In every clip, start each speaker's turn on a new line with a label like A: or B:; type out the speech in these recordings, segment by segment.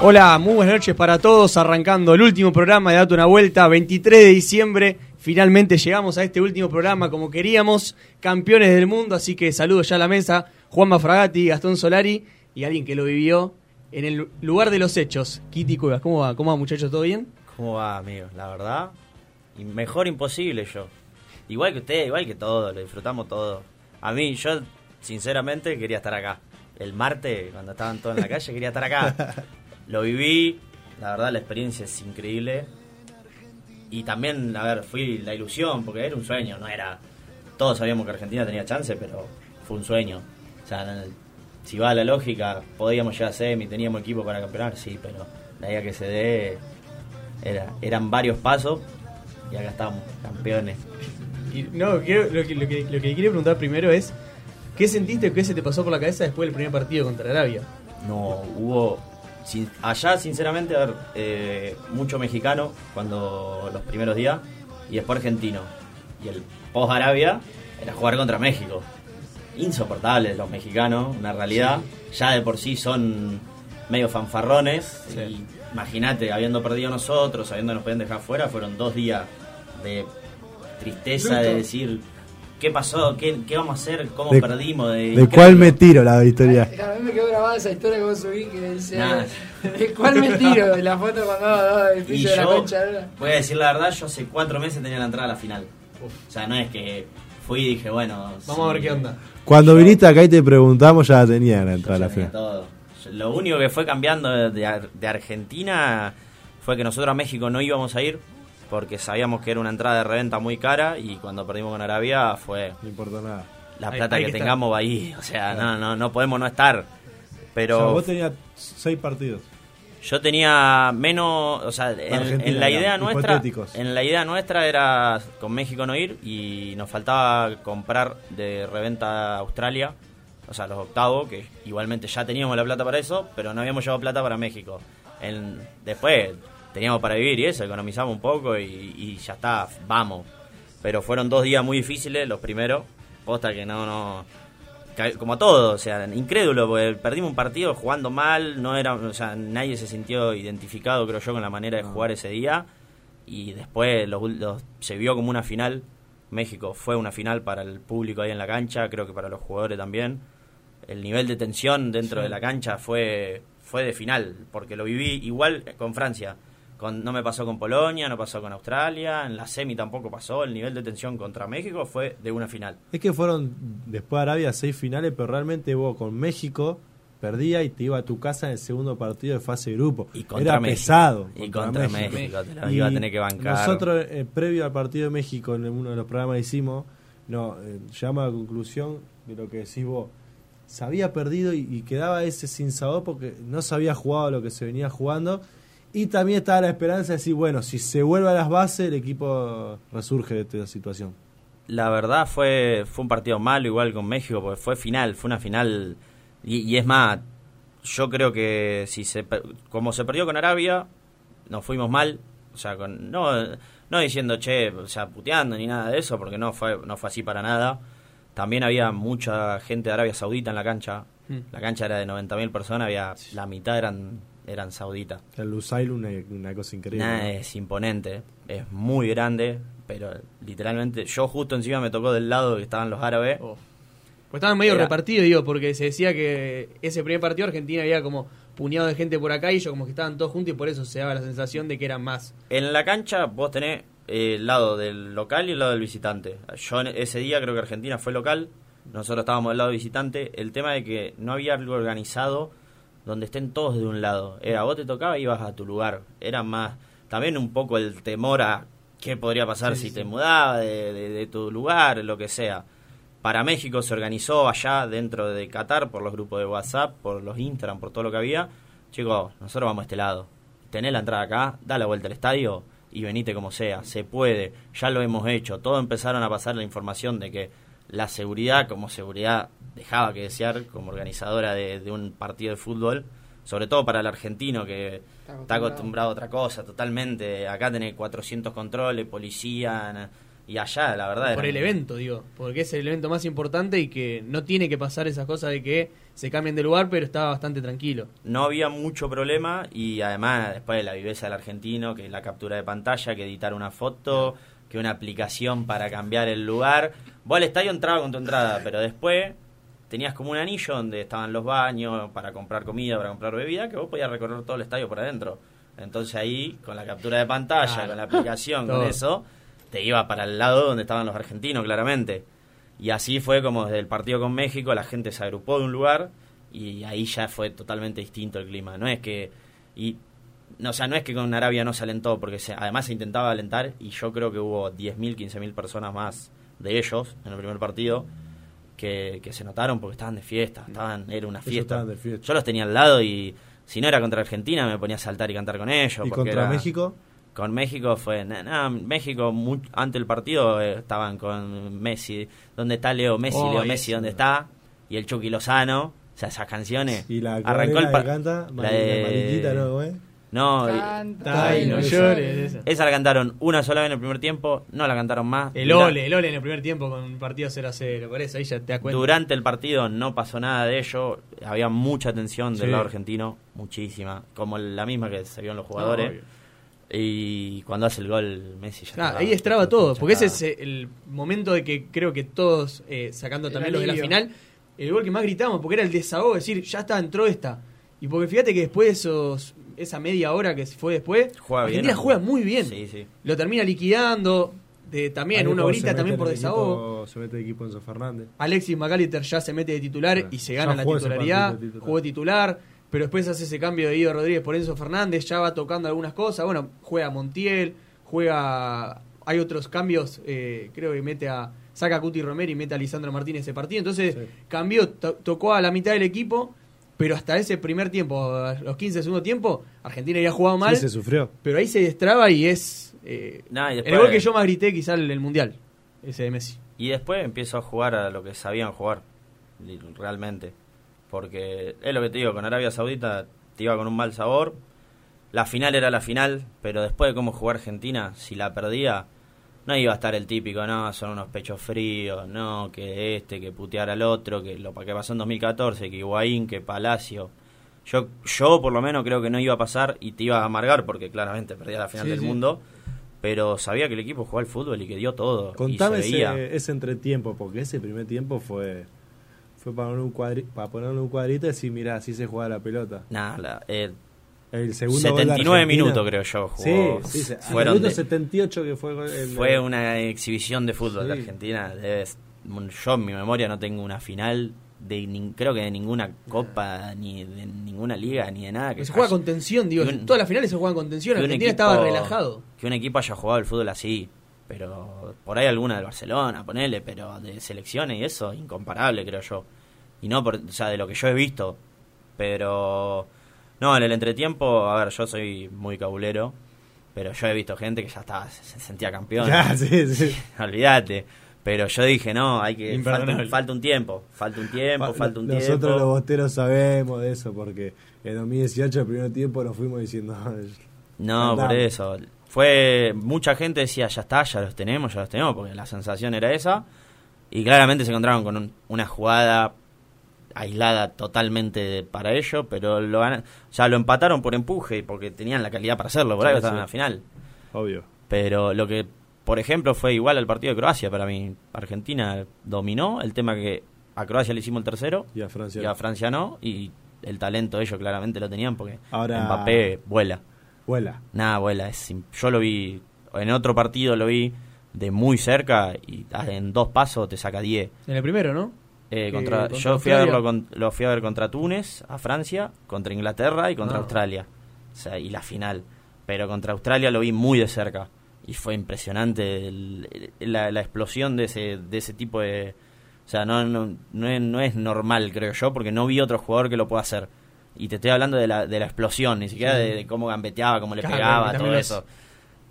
A: Hola, muy buenas noches para todos. Arrancando el último programa de Date una Vuelta, 23 de diciembre. Finalmente llegamos a este último programa como queríamos, campeones del mundo. Así que saludos ya a la mesa, Juan Fragati, Gastón Solari y alguien que lo vivió en el lugar de los hechos, Kitty Cuevas. ¿Cómo va? ¿Cómo va, muchachos? ¿Todo bien?
B: ¿Cómo va, amigo? La verdad, y mejor imposible yo. Igual que usted, igual que todo, lo disfrutamos todo. A mí, yo sinceramente quería estar acá. El martes, cuando estaban todos en la calle, quería estar acá. Lo viví, la verdad la experiencia es increíble. Y también, a ver, fui la ilusión, porque era un sueño, no era... Todos sabíamos que Argentina tenía chance, pero fue un sueño. O sea, si va a la lógica, podíamos llegar a semi, teníamos equipo para campeonar, sí, pero la idea que se dé era, eran varios pasos y acá estamos, campeones.
A: Y, no, lo, que, lo, que, lo que quiero preguntar primero es, ¿qué sentiste, qué se te pasó por la cabeza después del primer partido contra Arabia?
B: No, hubo allá, sinceramente, a ver, eh, mucho mexicano cuando los primeros días y después argentino. Y el post-Arabia era jugar contra México. Insoportables los mexicanos, una realidad. Ya de por sí son medio fanfarrones. Imagínate, habiendo perdido nosotros, habiendo nos pueden dejar fuera, fueron dos días de tristeza, de decir ¿Qué pasó? ¿Qué, qué vamos a hacer? ¿Cómo perdimos?
C: ¿De, ¿de cuál me tiro la victoria?
D: A mí me quedó grabada esa historia que vos subí que dice ¿De cuál me tiro? De la foto cuando del piso de la concha.
B: Voy a decir la verdad, yo hace cuatro meses tenía la entrada a la final. O sea, no es que fui y dije, bueno...
A: Vamos a ver qué onda.
C: Cuando viniste acá y te preguntamos, ya tenía la entrada a la final.
B: Todo. Lo único que fue cambiando de, de Argentina fue que nosotros a México no íbamos a ir porque sabíamos que era una entrada de reventa muy cara y cuando perdimos con Arabia fue...
C: No importa nada.
B: La plata que, tengamos va ahí, o sea, no, no, no podemos no estar. Pero...
C: vos tenías seis partidos.
B: Yo tenía menos, o sea, en, la idea nuestra, en la idea nuestra era con México no ir y nos faltaba comprar de reventa a Australia, o sea, los octavos, que igualmente ya teníamos la plata para eso, pero no habíamos llevado plata para México. En, después teníamos para vivir y eso, economizamos un poco y, ya está, vamos. Pero fueron dos días muy difíciles, los primeros, posta que no, no, como todo, o sea, incrédulo, porque perdimos un partido jugando mal, no era, o sea, nadie se sintió identificado, creo yo, con la manera de jugar ese día, y después se vio como una final, México fue una final para el público ahí en la cancha, creo que para los jugadores también, el nivel de tensión dentro de la cancha fue, fue de final, porque lo viví igual con Francia, no me pasó con Polonia, no pasó con Australia, en la semi tampoco pasó. El nivel de tensión contra México fue de una final.
C: Es que fueron después de Arabia seis finales, pero realmente vos con México perdía y te iba a tu casa en el segundo partido de fase de grupo.
B: Y contra
C: Era pesado.
B: Y contra, México, te iba a tener que bancar.
C: Nosotros, eh, previo al partido de México, en uno de los programas hicimos, no, eh, llama a la conclusión de lo que decís vos. Se había perdido y, y quedaba ese sin sabor porque no se había jugado lo que se venía jugando y también estaba la esperanza de decir, bueno, si se vuelve a las bases, el equipo resurge de esta situación.
B: La verdad fue, fue un partido malo, igual con México, porque fue final, fue una final. Y, es más, yo creo que si se, como se perdió con Arabia, nos fuimos mal. O sea, con, no, no diciendo, che, o sea, puteando ni nada de eso, porque no fue, no fue así para nada. También había mucha gente de Arabia Saudita en la cancha. Hmm. La cancha era de 90.000 personas, había la mitad eran eran sauditas.
C: El Lusail una, una cosa increíble.
B: es imponente, es muy grande, pero literalmente yo justo encima me tocó del lado que estaban los árabes. Oh.
A: Pues estaban medio repartidos, digo, porque se decía que ese primer partido Argentina había como puñado de gente por acá y ellos como que estaban todos juntos y por eso se daba la sensación de que eran más.
B: En la cancha vos tenés eh, el lado del local y el lado del visitante. Yo ese día creo que Argentina fue local, nosotros estábamos del lado visitante. El tema de que no había algo organizado donde estén todos de un lado. Era vos te tocaba y ibas a tu lugar. Era más también un poco el temor a qué podría pasar si te mudabas de, tu lugar, lo que sea. Para México se organizó allá dentro de Qatar por los grupos de WhatsApp, por los Instagram, por todo lo que había. Chicos, nosotros vamos a este lado. Tené la entrada acá, da la vuelta al estadio y venite como sea. Se puede, ya lo hemos hecho. Todos empezaron a pasar la información de que la seguridad como seguridad dejaba que desear como organizadora de, un partido de fútbol, sobre todo para el argentino que está acostumbrado, a otra cosa totalmente. Acá tenés 400 controles, policía, Y allá, la verdad.
A: Por el evento, digo. Porque es el evento más importante y que no tiene que pasar esas cosas de que se cambien de lugar, pero estaba bastante tranquilo.
B: No había mucho problema y además después de la viveza del argentino, que la captura de pantalla, que editar una foto, que una aplicación para cambiar el lugar. Vos al estadio entraba con tu entrada, pero después tenías como un anillo donde estaban los baños para comprar comida, para comprar bebida, que vos podías recorrer todo el estadio por adentro. Entonces ahí, con la captura de pantalla, con la aplicación, con eso, te iba para el lado donde estaban los argentinos, claramente. Y así fue como desde el partido con México la gente se agrupó de un lugar y ahí ya fue totalmente distinto el clima. No es que... Y, no, o sea, no es que con Arabia no se alentó, porque se, además se intentaba alentar y yo creo que hubo 10.000, 15.000 personas más de ellos en el primer partido que, se notaron porque estaban de fiesta, estaban era una fiesta. Yo los tenía al lado y si no era contra Argentina me ponía a saltar y cantar con ellos.
C: ¿Y contra México?
B: Con México fue. México, antes del partido, eh, estaban con Messi. ¿Dónde está Leo Messi? Leo Messi, ¿dónde está? Y el Chucky Lozano. O sea, esas canciones.
C: Y la arrancó el canta, la de, ¿no,
B: No,
A: Canta y no llores.
B: Esa. la cantaron una sola vez en el primer tiempo, no la cantaron más.
A: El Ole, el Ole en el primer tiempo con un partido 0 a 0, por eso ahí ya te das cuenta.
B: Durante el partido no pasó nada de ello, había mucha tensión del lado argentino, muchísima, como la misma que se vio en los jugadores. Y cuando hace el gol Messi ya
A: Ahí estraba todo, porque ese es el momento de que creo que todos, eh, sacando también los de la final, el gol que más gritamos, porque era el desahogo, decir, ya está, entró esta. Y porque fíjate que después de esos, esa media hora que fue después,
B: juega
A: Argentina juega muy bien. Lo termina liquidando. De, también uno grita también por desahogo.
C: se mete de equipo Enzo Fernández.
A: Alexis McAllister ya se mete de titular y se gana la titularidad. Jugó titular pero después hace ese cambio de Guido Rodríguez por Enzo Fernández, ya va tocando algunas cosas, bueno, juega Montiel, juega, hay otros cambios, eh, creo que mete a, saca a Cuti Romero y mete a Lisandro Martínez ese partido, entonces cambió, tocó a la mitad del equipo, pero hasta ese primer tiempo, los 15 segundo tiempo, Argentina había jugado mal,
C: sí, se sufrió.
A: pero ahí se destraba y es eh, el gol que yo más grité quizá el, el Mundial, ese de Messi.
B: Y después empiezo a jugar a lo que sabían jugar, realmente porque es lo que te digo, con Arabia Saudita te iba con un mal sabor. La final era la final, pero después de cómo jugó Argentina, si la perdía, no iba a estar el típico, no, son unos pechos fríos, no, que este, que putear al otro, que lo que pasó en 2014, que Higuaín, que Palacio. Yo, yo por lo menos creo que no iba a pasar y te iba a amargar porque claramente perdía la final del mundo, pero sabía que el equipo jugaba al fútbol y que dio todo.
C: Contame ese, ese entretiempo, porque ese primer tiempo fue fue para, un para ponerle un cuadrito y decir, mira, así se juega la pelota.
B: Nada, eh,
C: el segundo
B: 79 minutos creo yo
C: jugó. Sí, sí, fueron el 78 que fue el,
B: Fue una exhibición de fútbol de Argentina. yo en mi memoria no tengo una final de creo que de ninguna copa ni de ninguna liga ni de nada que
A: se juega con tensión digo todas las finales se juegan con tensión Argentina estaba relajado
B: que un equipo haya jugado el fútbol así pero por ahí alguna del Barcelona, ponele, pero de selecciones y eso, incomparable creo yo. Y no, por, o sea, de lo que yo he visto. Pero, no, en el entretiempo, a ver, yo soy muy cabulero, pero yo he visto gente que ya estaba, se sentía campeón.
C: Ya, sí, sí.
B: Olvídate. Pero yo dije, no, hay que. Falta, falta, un tiempo, falta un tiempo, falta un
C: tiempo. Nosotros los bosteros sabemos de eso, porque en 2018, el primer tiempo, nos fuimos diciendo.
B: no, por eso fue mucha gente decía ya está ya los tenemos ya los tenemos porque la sensación era esa y claramente se encontraron con una jugada aislada totalmente para ello pero lo ya lo empataron por empuje porque tenían la calidad para hacerlo por ahí estaban en la final
C: obvio
B: pero lo que por ejemplo fue igual al partido de Croacia para mí Argentina dominó el tema que a Croacia le hicimos el tercero
C: y a Francia,
B: y a Francia no y el talento ellos claramente lo tenían porque Ahora, Mbappé vuela
C: Vuela.
B: Nada, vuela. Es, yo lo vi, en otro partido lo vi de muy cerca y en dos pasos te saca 10.
A: En el primero, ¿no?
B: Eh, contra, yo fui a verlo lo fui a ver contra Túnez, a Francia, contra Inglaterra y contra ah. Australia. O sea, y la final. Pero contra Australia lo vi muy de cerca. Y fue impresionante la, explosión de ese, de ese tipo de... O sea, no, no, no, es, no es normal, creo yo, porque no vi otro jugador que lo pueda hacer y te estoy hablando de la, de la explosión, ni siquiera de, cómo gambeteaba, cómo le pegaba, todo eso.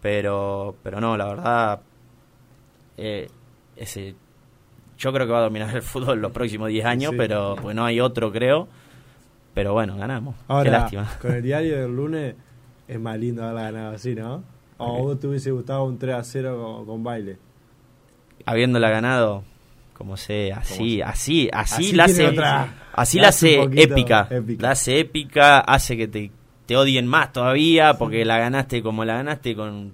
B: Pero, pero no, la verdad, eh, ese, yo creo que va a dominar el fútbol los próximos 10 años, pero pues no hay otro, creo. Pero bueno, ganamos. Qué lástima.
C: Con el diario del lunes es más lindo haberla ganado así, ¿no? ¿O vos te hubiese gustado un 3 a 0 con, baile?
B: habiéndola ganado, como sé, así, así, así, la hace, así la hace épica, la hace épica, hace que te, te odien más todavía porque la ganaste como la ganaste con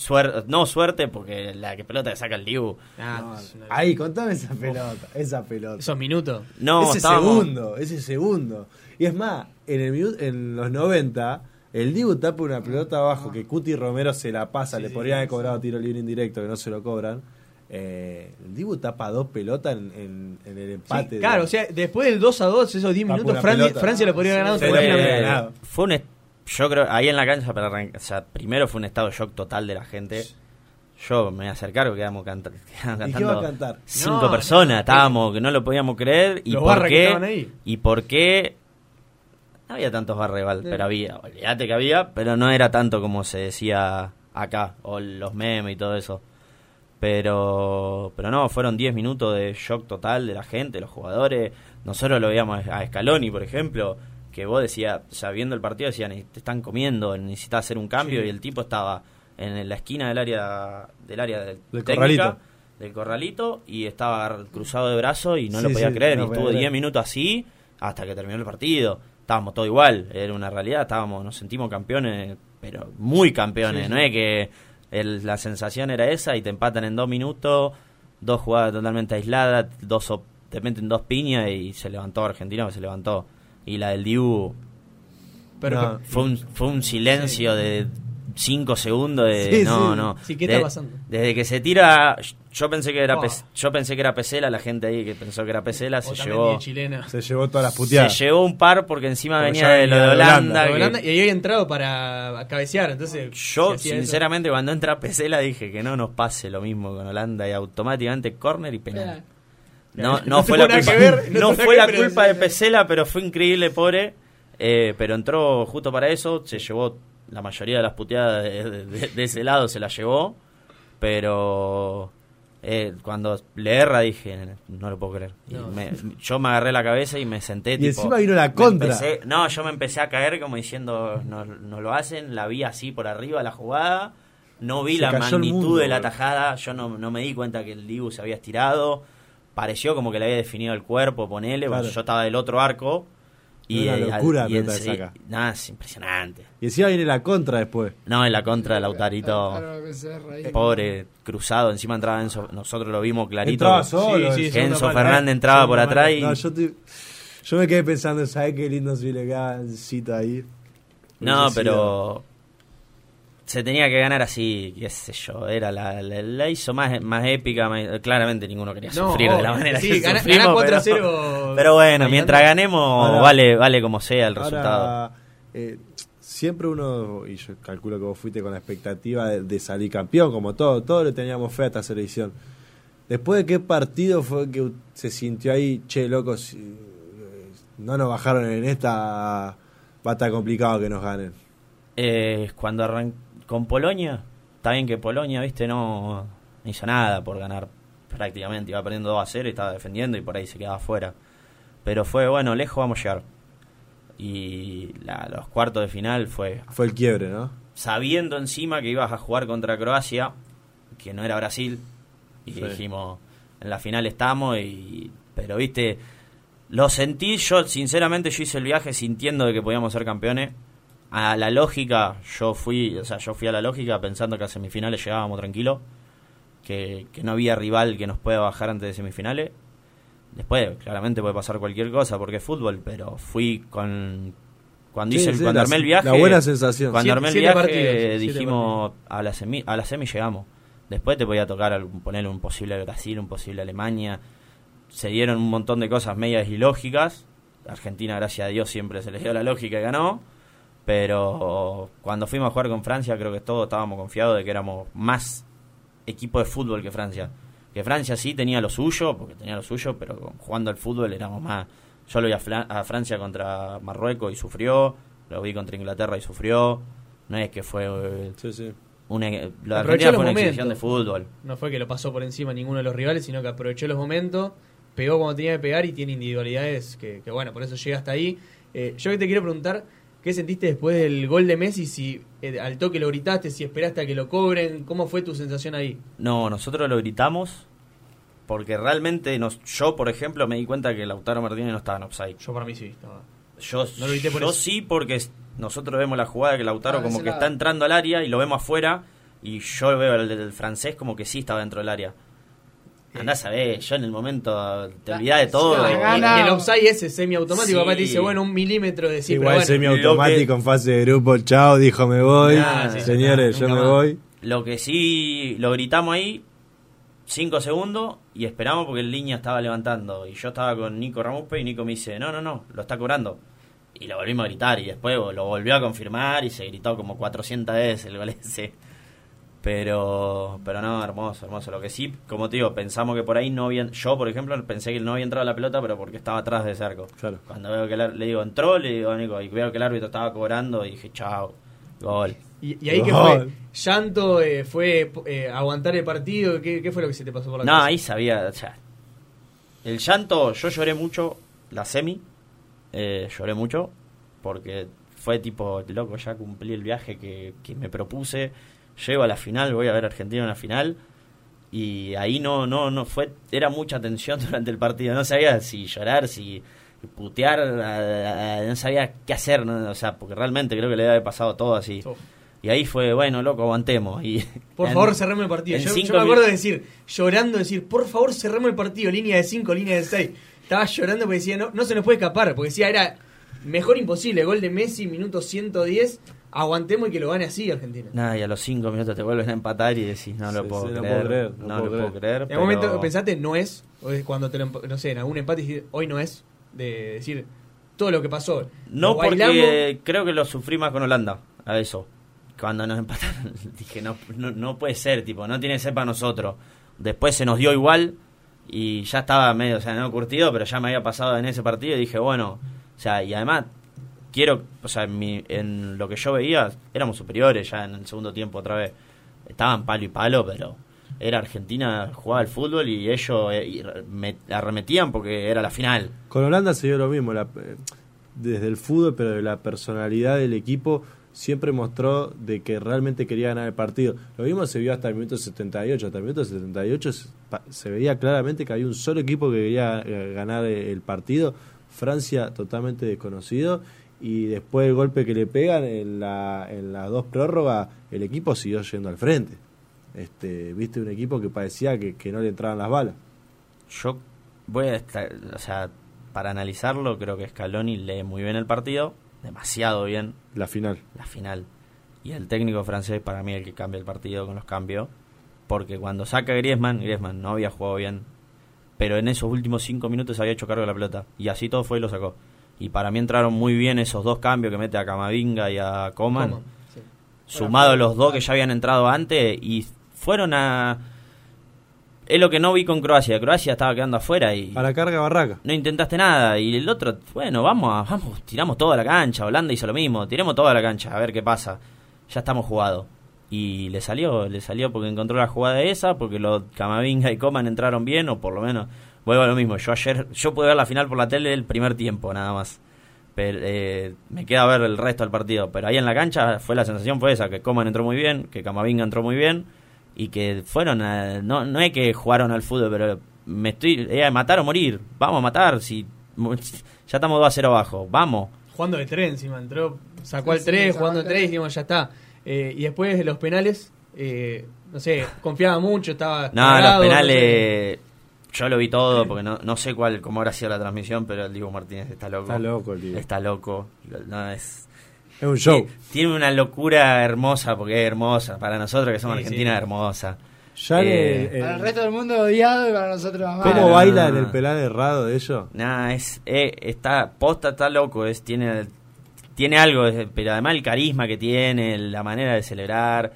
B: suerte, no suerte porque la que pelota te saca el Dibu.
C: Ah, ahí, contame esa pelota, esa pelota.
A: Esos minutos.
C: No, ese segundo, ese segundo. Y es más, en el en los 90 el Dibu tapa una pelota abajo que Cuti Romero se la pasa, le podrían haber cobrado tiro libre indirecto que no se lo cobran eh, el Dibu tapa dos pelotas en, en, el empate.
A: claro, o sea, después del 2 a 2, esos 10 minutos, Francia, lo podría haber ganado.
B: Fue, un. Yo creo, ahí en la cancha, para o sea, primero fue un estado de shock total de la gente. Yo me voy a acercar porque quedamos, cantando cinco personas, estábamos que no lo podíamos creer. ¿Y por qué? ¿Y por qué? No había tantos barreval, pero había, olvídate que había, pero no era tanto como se decía acá, o los memes y todo eso. Pero, pero no, fueron 10 minutos de shock total de la gente, los jugadores. Nosotros lo veíamos a Scaloni, por ejemplo, que vos decías, sea, viendo el partido decían, te están comiendo, necesitas hacer un cambio, y el tipo estaba en la esquina del área del área del, corralito. del corralito y estaba cruzado de brazos y no lo podía creer. y estuvo 10 minutos así hasta que terminó el partido. Estábamos todo igual, era una realidad, estábamos, nos sentimos campeones, pero muy campeones, no es que la sensación era esa y te empatan en dos minutos, dos jugadas totalmente aisladas, dos te meten dos piñas y se levantó Argentina, se levantó. Y la del Dibu. Pero, fue, un, fue un silencio de cinco segundos de no no.
A: ¿qué está pasando?
B: desde que se tira yo pensé que era oh. yo pensé que era Pesela la gente ahí que pensó que era Pesela se llevó
C: se llevó todas las puteadas.
B: Se llevó un par porque encima venía de lo de Holanda,
A: y ahí había entrado para cabecear entonces
B: yo sinceramente cuando entra Pesela dije que no nos pase lo mismo con Holanda y automáticamente corner y penal no, no, fue la culpa, no, fue la culpa de Pesela pero fue increíble pobre. Eh, pero entró justo para eso se llevó la mayoría de las puteadas de, ese lado se la llevó, pero eh, cuando le erra dije, no lo puedo creer. yo me agarré la cabeza y me senté.
C: Y encima vino la contra.
B: no, yo me empecé a caer como diciendo, no, no, lo hacen, la vi así por arriba la jugada, no vi la magnitud de la tajada, yo no, no me di cuenta que el Dibu se había estirado, pareció como que le había definido el cuerpo, ponele, yo estaba del otro arco
C: y una locura y,
B: Nada, es impresionante.
C: Y encima viene la contra después.
B: No, en la contra del Lautarito. Pobre, cruzado. Encima entraba Enzo. Nosotros lo vimos clarito.
C: Entraba solo.
B: Enzo Fernández entraba por atrás. Y...
C: No, yo, yo me quedé pensando, ¿sabes qué lindo si le cita ahí?
B: No, pero se tenía que ganar así, qué sé yo, era la, la, hizo más, más épica, claramente ninguno quería sufrir de la manera que sufrimos, 4 0 pero, bueno, mientras ganemos vale vale como sea el resultado.
C: Eh, siempre uno, y yo calculo que vos fuiste con la expectativa de, salir campeón, como todo, todos le teníamos fe a esta selección. Después de qué partido fue que se sintió ahí, che, locos, eh, no nos bajaron en esta, va a estar complicado que nos ganen.
B: Eh, cuando arrancó con Polonia, está bien que Polonia, viste, no, hizo nada por ganar prácticamente, iba perdiendo 2 a 0 y estaba defendiendo y por ahí se quedaba afuera. Pero fue, bueno, lejos vamos a llegar. Y los cuartos de final fue...
C: Fue el quiebre, ¿no?
B: Sabiendo encima que ibas a jugar contra Croacia, que no era Brasil, y dijimos, en la final estamos, y pero viste, lo sentí, yo sinceramente yo hice el viaje sintiendo de que podíamos ser campeones a la lógica, yo fui, o sea, yo fui a la lógica pensando que a semifinales llegábamos tranquilo, que, no había rival que nos pueda bajar antes de semifinales. Después, claramente puede pasar cualquier cosa porque es fútbol, pero fui con cuando hice cuando armé el viaje,
C: la buena sensación.
B: Cuando armé el viaje dijimos a la semi a la semi llegamos. Después te podía tocar poner un posible Brasil, un posible Alemania. Se dieron un montón de cosas medias ilógicas. Argentina, gracias a Dios, siempre se les dio la lógica y ganó pero cuando fuimos a jugar con Francia creo que todos estábamos confiados de que éramos más equipo de fútbol que Francia. Que Francia sí tenía lo suyo, porque tenía lo suyo, pero jugando al fútbol éramos más... Yo lo vi a, Francia contra Marruecos y sufrió, lo vi contra Inglaterra y sufrió. No es que fue...
C: Sí, sí.
B: Una, la Argentina fue una exhibición de fútbol.
A: No fue que lo pasó por encima ninguno de los rivales, sino que aprovechó los momentos, pegó cuando tenía que pegar y tiene individualidades que, bueno, por eso llega hasta ahí. Eh, yo que te quiero preguntar, ¿Qué sentiste después del gol de Messi? Si eh, al toque lo gritaste, si esperaste a que lo cobren, ¿cómo fue tu sensación ahí?
B: No, nosotros lo gritamos porque realmente nos, yo, por ejemplo, me di cuenta que Lautaro Martínez no estaba en offside.
A: Yo para mí sí estaba.
B: Yo, yo sí, porque nosotros vemos la jugada que Lautaro ah, como que está entrando al área y lo vemos afuera, y yo veo el del francés como que sí estaba dentro del área. Andás a ver, yo en el momento te olvidás de todo.
A: y, el offside ese semiautomático, sí. te dice, bueno, un milímetro de
C: sí, Igual semiautomático en fase de grupo, chao, dijo me voy. Señores, yo me voy.
B: Lo que sí, lo gritamos ahí, cinco segundos, y esperamos porque el línea estaba levantando. Y yo estaba con Nico Ramuspe y Nico me dice, no, no, no, lo está cobrando. Y lo volvimos a gritar y después lo volvió a confirmar y se gritó como 400 veces el gol ese. Pero, pero no, hermoso, hermoso. Lo que sí, como te digo, pensamos que por ahí no había. Yo, por ejemplo, pensé que no había entrado la pelota, pero porque estaba atrás de cerco. Claro. Cuando veo que le digo entró, le digo Nico, y veo que el árbitro estaba cobrando, y dije, chao, gol.
A: ¿Y, ahí qué fue? ¿Llanto? Eh, ¿Fue eh, aguantar el partido? ¿Qué, ¿Qué, fue lo que se te pasó por la
B: No, ahí sabía, o sea. El llanto, yo lloré mucho, la semi, eh, lloré mucho, porque fue tipo, loco, ya cumplí el viaje que, que me propuse llego a la final, voy a ver a Argentina en la final y ahí no no no fue era mucha tensión durante el partido, no sabía si llorar, si putear, no sabía qué hacer, o sea, porque realmente creo que le había pasado todo así. Y ahí fue, bueno, loco, aguantemos. Y
A: por favor, cerremos el partido. Yo, me acuerdo de decir, llorando, decir, por favor, cerremos el partido, línea de 5, línea de 6. Estaba llorando porque decía, no, no se nos puede escapar, porque decía, era mejor imposible, gol de Messi, minuto 110 aguantemos y que lo gane así Argentina.
B: Nada, y a los cinco minutos te vuelves a empatar y decís, no lo puedo, creer, no, lo puedo creer.
A: En algún momento pensaste, no es, o es cuando te lo, no sé, en algún empate hoy no es, de decir todo lo que pasó.
B: No, porque creo que lo sufrí más con Holanda, a eso. Cuando nos empataron, dije, no, no, puede ser, tipo, no tiene que ser para nosotros. Después se nos dio igual y ya estaba medio, o sea, no curtido, pero ya me había pasado en ese partido y dije, bueno, o sea, y además quiero, o sea, en, lo que yo veía, éramos superiores ya en el segundo tiempo otra vez. Estaban palo y palo, pero era Argentina, jugaba el fútbol y ellos eh, me arremetían porque era la final.
C: Con Holanda se dio lo mismo, la, desde el fútbol, pero de la personalidad del equipo siempre mostró de que realmente quería ganar el partido. Lo mismo se vio hasta el minuto 78. Hasta el minuto 78 se veía claramente que había un solo equipo que quería eh, ganar el partido. Francia totalmente desconocido y después del golpe que le pegan en, la, en las dos prórrogas, el equipo siguió yendo al frente. Este, Viste un equipo que parecía que, no le entraban las balas.
B: Yo voy a estar, o sea, para analizarlo, creo que Scaloni lee muy bien el partido, demasiado bien.
C: La final.
B: La final. Y el técnico francés, para mí, el que cambia el partido con los cambios. Porque cuando saca Griezmann, Griezmann no había jugado bien. Pero en esos últimos cinco minutos había hecho cargo de la pelota. Y así todo fue y lo sacó y para mí entraron muy bien esos dos cambios que mete a Camavinga y a Coman, sumado a los dos que ya habían entrado antes y fueron a... Es lo que no vi con Croacia, Croacia estaba quedando afuera y...
C: Para carga barraca.
B: No intentaste nada. Y el otro, bueno, vamos, vamos, tiramos toda la cancha, Holanda hizo lo mismo, tiremos toda la cancha, a ver qué pasa. Ya estamos jugados. Y le salió, le salió porque encontró la jugada esa, porque los Camavinga y Coman entraron bien, o por lo menos vuelvo a lo mismo. Yo ayer, yo pude ver la final por la tele el primer tiempo, nada más. Pero, eh, me queda ver el resto del partido. Pero ahí en la cancha fue la sensación fue esa, que Coman entró muy bien, que Camavinga entró muy bien y que fueron no no es que jugaron al fútbol, pero me estoy eh, matar o morir. Vamos a matar si ya estamos 2 a 0 abajo. Vamos.
A: Jugando de 3 encima, entró, sacó el 3, jugando de 3 y dijimos, ya está. Eh, y después de los penales, eh, no sé, confiaba mucho, estaba...
B: No, los penales... Yo lo vi todo porque no, no sé cuál cómo habrá sido la transmisión, pero el Diego Martínez está loco.
C: Está loco,
B: Está loco. No, es,
C: es un show.
B: Tiene una locura hermosa porque es hermosa. Para nosotros que somos Argentina, hermosa.
D: Ya eh, para el resto del mundo odiado y para nosotros
C: más. ¿Cómo baila en el pelado errado de ellos?
B: Nada, es, eh, está, posta está loco, es, tiene, tiene algo, pero además el carisma que tiene, la manera de celebrar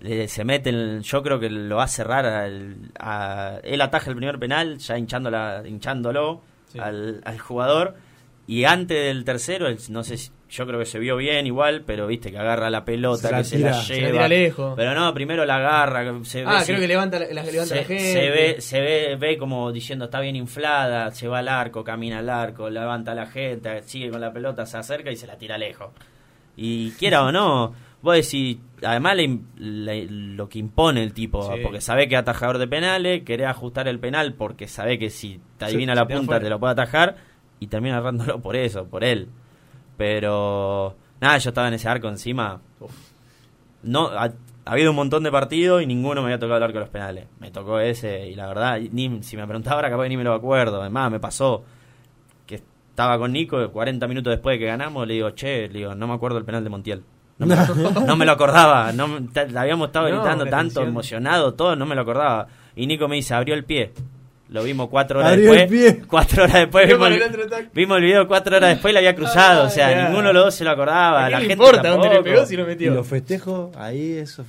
B: se mete, yo creo que lo va a cerrar, al, a, él ataja el primer penal, ya hinchándola, hinchándolo al, al, jugador, y antes del tercero, no sé yo creo que se vio bien igual, pero viste que agarra la pelota, que se la lleva.
A: lejos.
B: Pero no, primero la agarra. Se
A: ah, creo que levanta, la, levanta
B: se,
A: la gente.
B: Se ve, se ve, ve como diciendo está bien inflada, se va al arco, camina al arco, levanta a la gente, sigue con la pelota, se acerca y se la tira lejos. Y quiera o no, vos decís, además lo que impone el tipo, porque sabe que es atajador de penales, querés ajustar el penal porque sabe que si te adivina la punta te lo puede atajar y termina agarrándolo por eso, por él. Pero nada, yo estaba en ese arco encima. No, ha, habido un montón de partidos y ninguno me había tocado el arco de los penales. Me tocó ese y la verdad, ni, si me preguntaba ahora capaz ni me lo acuerdo. Además, me pasó que estaba con Nico 40 minutos después de que ganamos, le digo, che, le digo, no me acuerdo el penal de Montiel. No me, lo acordaba, no, habíamos estado gritando tanto, emocionado, todo, no me lo acordaba. Y Nico me dice, abrió el pie. Lo vimos cuatro horas después. Cuatro horas después vimos el, vimos el, video cuatro horas después y lo había cruzado. o sea, ninguno de los dos se lo acordaba. La gente importa dónde le pegó
C: si lo metió? Y los festejos, ahí eso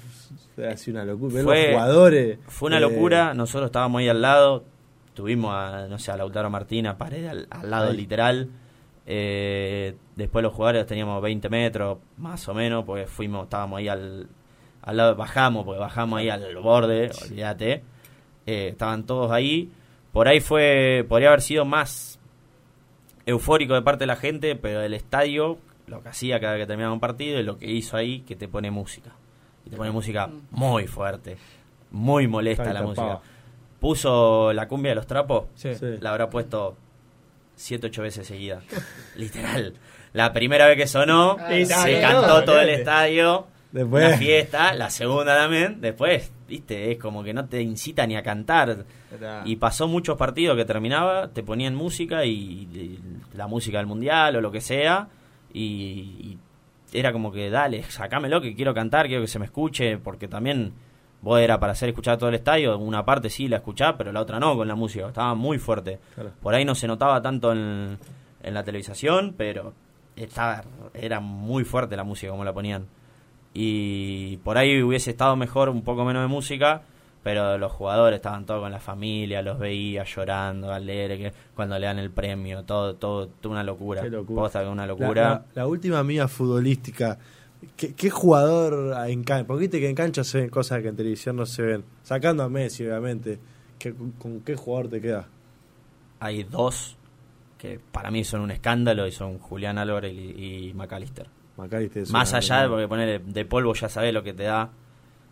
C: fue así una locura. Fue, los jugadores.
B: Fue una eh, locura. Nosotros estábamos ahí al lado. Tuvimos a, no sé, a Lautaro Martina, pared al, lado literal. Eh, después los jugadores teníamos 20 metros, más o menos, porque fuimos, estábamos ahí al, al lado, bajamos, porque bajamos ahí al borde, olvídate. Eh, estaban todos ahí. Por ahí fue, podría haber sido más eufórico de parte de la gente, pero el estadio, lo que hacía cada vez que terminaba un partido, y lo que hizo ahí, que te pone música. Y te pone música muy fuerte, muy molesta la música. Puso la cumbia de los trapos, la habrá puesto siete, ocho veces seguida. Literal. La primera vez que sonó, ah, se cantó todo el estadio. Después. La fiesta, la segunda también. Después, viste, es como que no te incita ni a cantar. Y pasó muchos partidos que terminaba, te ponían música y, la música del mundial o lo que sea. Y, era como que, dale, sacámelo que quiero cantar, quiero que se me escuche, porque también vos era para hacer escuchar todo el estadio, una parte sí la escuchaba, pero la otra no con la música, estaba muy fuerte. Por ahí no se notaba tanto en, en la televisación, pero estaba, era muy fuerte la música como la ponían. Y por ahí hubiese estado mejor un poco menos de música, pero los jugadores estaban todos con la familia, los veía llorando, al leer que cuando le dan el premio, todo, todo, toda una locura. Qué locura. una locura.
C: La, última mía futbolística ¿Qué, jugador en cancha? Porque viste que en cancha se ven cosas que en televisión no se ven. Sacando a Messi, obviamente. ¿Con qué jugador te queda?
B: Hay dos que para mí son un escándalo y son Julián Álvarez y, McAllister. Más allá de porque poner de polvo ya sabes lo que te da.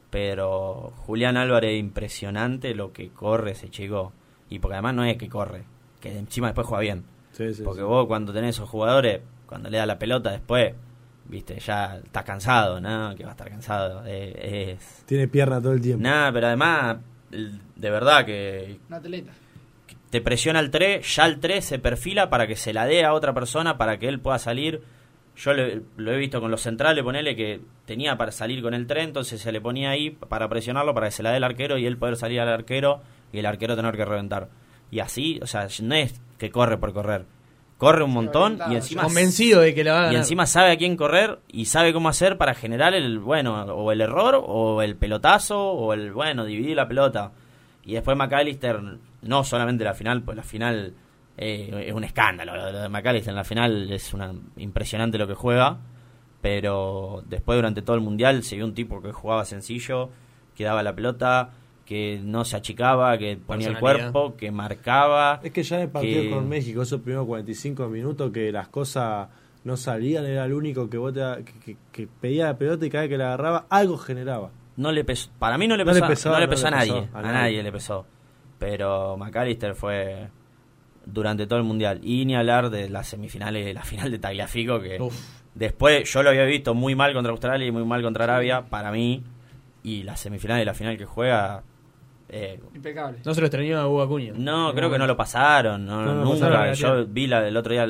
B: Pero Julián Álvarez es impresionante lo que corre ese chico. Y porque además no es que corre, que encima después juega bien. porque vos cuando tenés esos jugadores, cuando le da la pelota después viste, ya estás cansado, ¿no? Que va a estar cansado. Eh, es...
C: Tiene pierna todo el tiempo.
B: Nada, pero además, de verdad que... Una atleta. Te presiona el 3, ya el 3 se perfila para que se la dé a otra persona para que él pueda salir. Yo lo he visto con los centrales, ponele que tenía para salir con el 3, entonces se le ponía ahí para presionarlo, para que se la dé el arquero y él poder salir al arquero y el arquero tener que reventar. Y así, o sea, no es que corre por correr corre un montón y encima
A: convencido de que la va
B: y encima sabe a quién correr y sabe cómo hacer para generar el bueno o el error o el pelotazo o el bueno dividir la pelota. Y después McAllister no solamente la final pues la final eh, es un escándalo. Lo de McAllister en la final es una impresionante lo que juega pero después durante todo el mundial se vio un tipo que jugaba sencillo que daba la pelota que no se achicaba, que ponía el cuerpo, que marcaba.
C: Es que ya en el partido con México, esos primeros 45 minutos que las cosas no salían, era el único que, que, pedía la pelota y cada vez que la agarraba, algo generaba.
B: No le pesó, para mí no le pesó, no le pesó, a, nadie, a, nadie, le pesó. Pero McAllister fue durante todo el mundial. Y ni hablar de las semifinales, la final de Tagliafico, que después yo lo había visto muy mal contra Australia y muy mal contra Arabia. Para mí, y la semifinal y la final que juega
A: eh, Impecable. No se lo extrañó a Hugo Acuña.
B: No, creo que no lo pasaron. nunca. Yo vi la, el otro día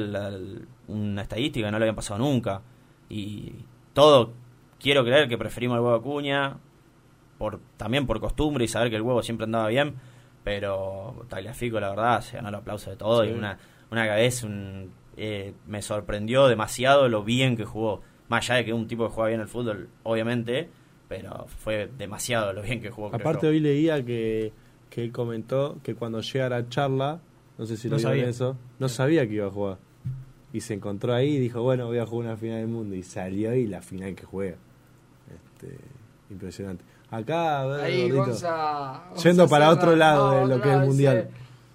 B: una estadística, no lo habían pasado nunca. Y todo, quiero creer que preferimos al huevo Acuña, por, también por costumbre y saber que el huevo siempre andaba bien. Pero Tagliafico, la verdad, se ganó el aplauso de todo. Y una, una vez un, eh, me sorprendió demasiado lo bien que jugó. Más allá de que un tipo que juega bien el fútbol, obviamente pero fue demasiado lo bien que jugó.
C: Aparte hoy leía que, que él comentó que cuando llega a la charla, no sé si lo sabía eso, no sabía que iba a jugar. Y se encontró ahí y dijo, bueno, voy a jugar una final del mundo. Y salió ahí la final que juega. Este, impresionante. Acá, a ver, ahí, yendo para otro lado de lo que es el mundial.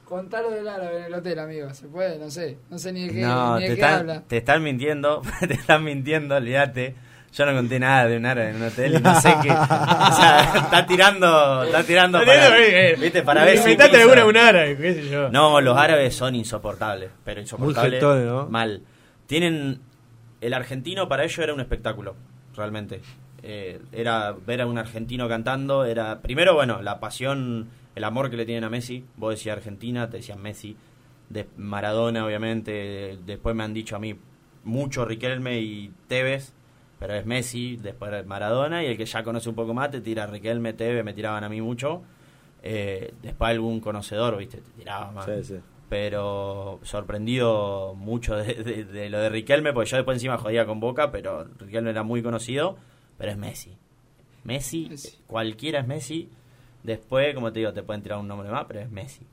D: Contalo del árabe en el hotel, amigo. ¿Se puede? No sé. No sé ni de qué,
B: no,
D: ni
B: de
D: te,
B: qué habla. te están mintiendo. te están mintiendo, olvídate Yo no conté nada de un árabe en un hotel y no sé qué. O sea, está tirando. Está tirando para, ¿viste? para ver si.
A: alguna un árabe, qué sé yo.
B: No, los árabes son insoportables. Pero insoportables. Mal. Tienen. El argentino para ellos era un espectáculo, realmente. Eh, era ver a un argentino cantando. Era. Primero, bueno, la pasión, el amor que le tienen a Messi. Vos decías Argentina, te decían Messi. De Maradona, obviamente. Después me han dicho a mí mucho Riquelme y Tevez pero es Messi, después Maradona, y el que ya conoce un poco más te tira Riquelme, Teve, me tiraban a mí mucho. Eh, después algún conocedor, viste, te tiraba más. Pero sorprendido mucho de, lo de Riquelme, porque yo después encima jodía con Boca, pero Riquelme era muy conocido, pero es Messi. Messi, cualquiera es Messi. Después, como te digo, te pueden tirar un nombre más, pero es Messi.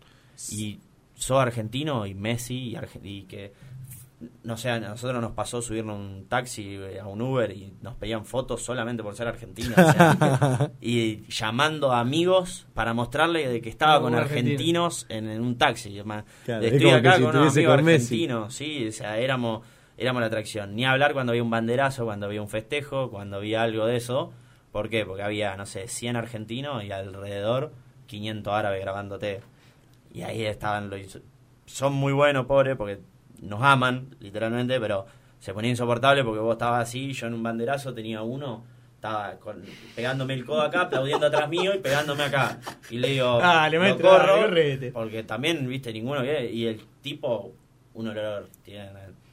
B: Y sos argentino y Messi y, y que no sé, a nosotros nos pasó subirnos un taxi eh, a un Uber y nos pedían fotos solamente por ser argentinos. y llamando a amigos para mostrarle de que estaba con argentinos en, un taxi. Estoy acá con un amigo argentino. Sí, o sea, éramos, éramos la atracción. Ni hablar cuando había un banderazo, cuando había un festejo, cuando había algo de eso. ¿Por qué? Porque había, no sé, 100 argentinos y alrededor 500 árabes grabándote. Y ahí estaban los... Son muy buenos, pobres, porque nos aman, literalmente, pero se ponía insoportable porque vos estabas así, yo en un banderazo tenía uno, estaba pegándome el codo acá, aplaudiendo atrás mío y pegándome acá. Y le digo, ah, le corro, porque también, viste, ninguno, y el tipo, un olor, tiene